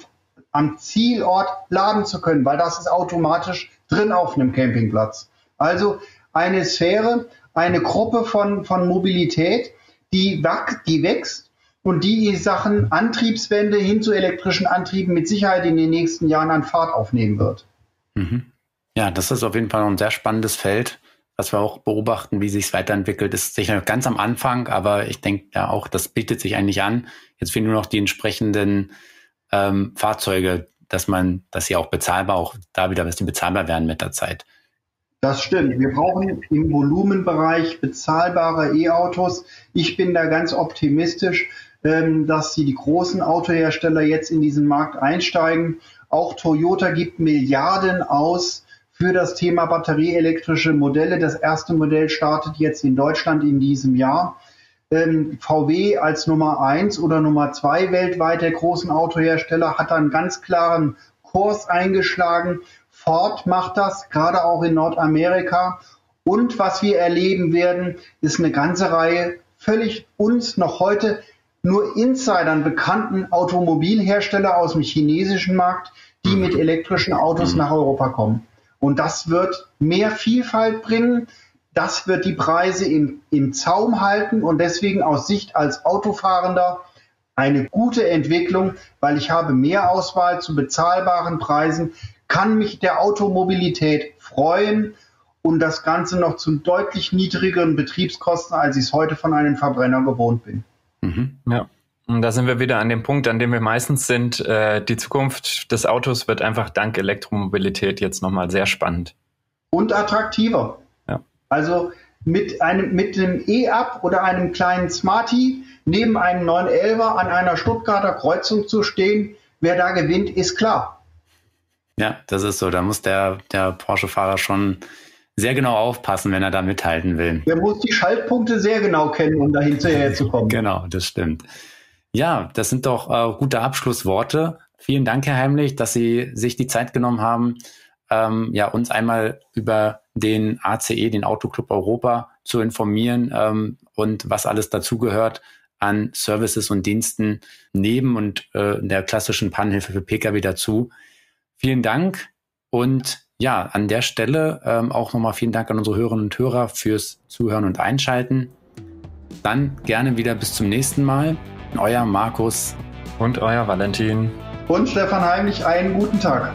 am Zielort laden zu können, weil das ist automatisch drin auf einem Campingplatz. Also eine Sphäre, eine Gruppe von, von Mobilität, die, die wächst und die Sachen Antriebswende hin zu elektrischen Antrieben mit Sicherheit in den nächsten Jahren an Fahrt aufnehmen wird. Mhm. Ja, das ist auf jeden Fall noch ein sehr spannendes Feld, was wir auch beobachten, wie sich es weiterentwickelt. Ist sicher noch ganz am Anfang, aber ich denke ja auch, das bietet sich eigentlich an. Jetzt fehlen nur noch die entsprechenden ähm, Fahrzeuge, dass man, dass sie auch bezahlbar, auch da wieder ein bisschen bezahlbar werden mit der Zeit. Das stimmt. Wir brauchen im Volumenbereich bezahlbare E-Autos. Ich bin da ganz optimistisch, dass sie die großen Autohersteller jetzt in diesen Markt einsteigen. Auch Toyota gibt Milliarden aus für das Thema batterieelektrische Modelle. Das erste Modell startet jetzt in Deutschland in diesem Jahr. Ähm, VW als Nummer eins oder Nummer zwei weltweit der großen Autohersteller hat einen ganz klaren Kurs eingeschlagen. Ford macht das, gerade auch in Nordamerika. Und was wir erleben werden, ist eine ganze Reihe völlig uns noch heute nur Insidern bekannten Automobilhersteller aus dem chinesischen Markt, die mit elektrischen Autos nach Europa kommen. Und das wird mehr Vielfalt bringen. Das wird die Preise im, im Zaum halten und deswegen aus Sicht als Autofahrender eine gute Entwicklung, weil ich habe mehr Auswahl zu bezahlbaren Preisen, kann mich der Automobilität freuen und das Ganze noch zu deutlich niedrigeren Betriebskosten, als ich es heute von einem Verbrenner gewohnt bin. Mhm. Ja. Und da sind wir wieder an dem Punkt, an dem wir meistens sind. Äh, die Zukunft des Autos wird einfach dank Elektromobilität jetzt nochmal sehr spannend. Und attraktiver. Ja. Also mit einem, mit E-Up oder einem kleinen Smarty neben einem 911er an einer Stuttgarter Kreuzung zu stehen, wer da gewinnt, ist klar. Ja, das ist so. Da muss der, der Porsche-Fahrer schon sehr genau aufpassen, wenn er da mithalten will. Der muss die Schaltpunkte sehr genau kennen, um da hinterher zu kommen. genau, das stimmt. Ja, das sind doch äh, gute Abschlussworte. Vielen Dank, Herr Heimlich, dass Sie sich die Zeit genommen haben, ähm, ja, uns einmal über den ACE, den Autoclub Europa, zu informieren ähm, und was alles dazugehört an Services und Diensten neben und äh, der klassischen Pannenhilfe für Pkw dazu. Vielen Dank und ja, an der Stelle ähm, auch nochmal vielen Dank an unsere Hörerinnen und Hörer fürs Zuhören und Einschalten. Dann gerne wieder bis zum nächsten Mal. Euer Markus. Und euer Valentin. Und Stefan Heimlich, einen guten Tag.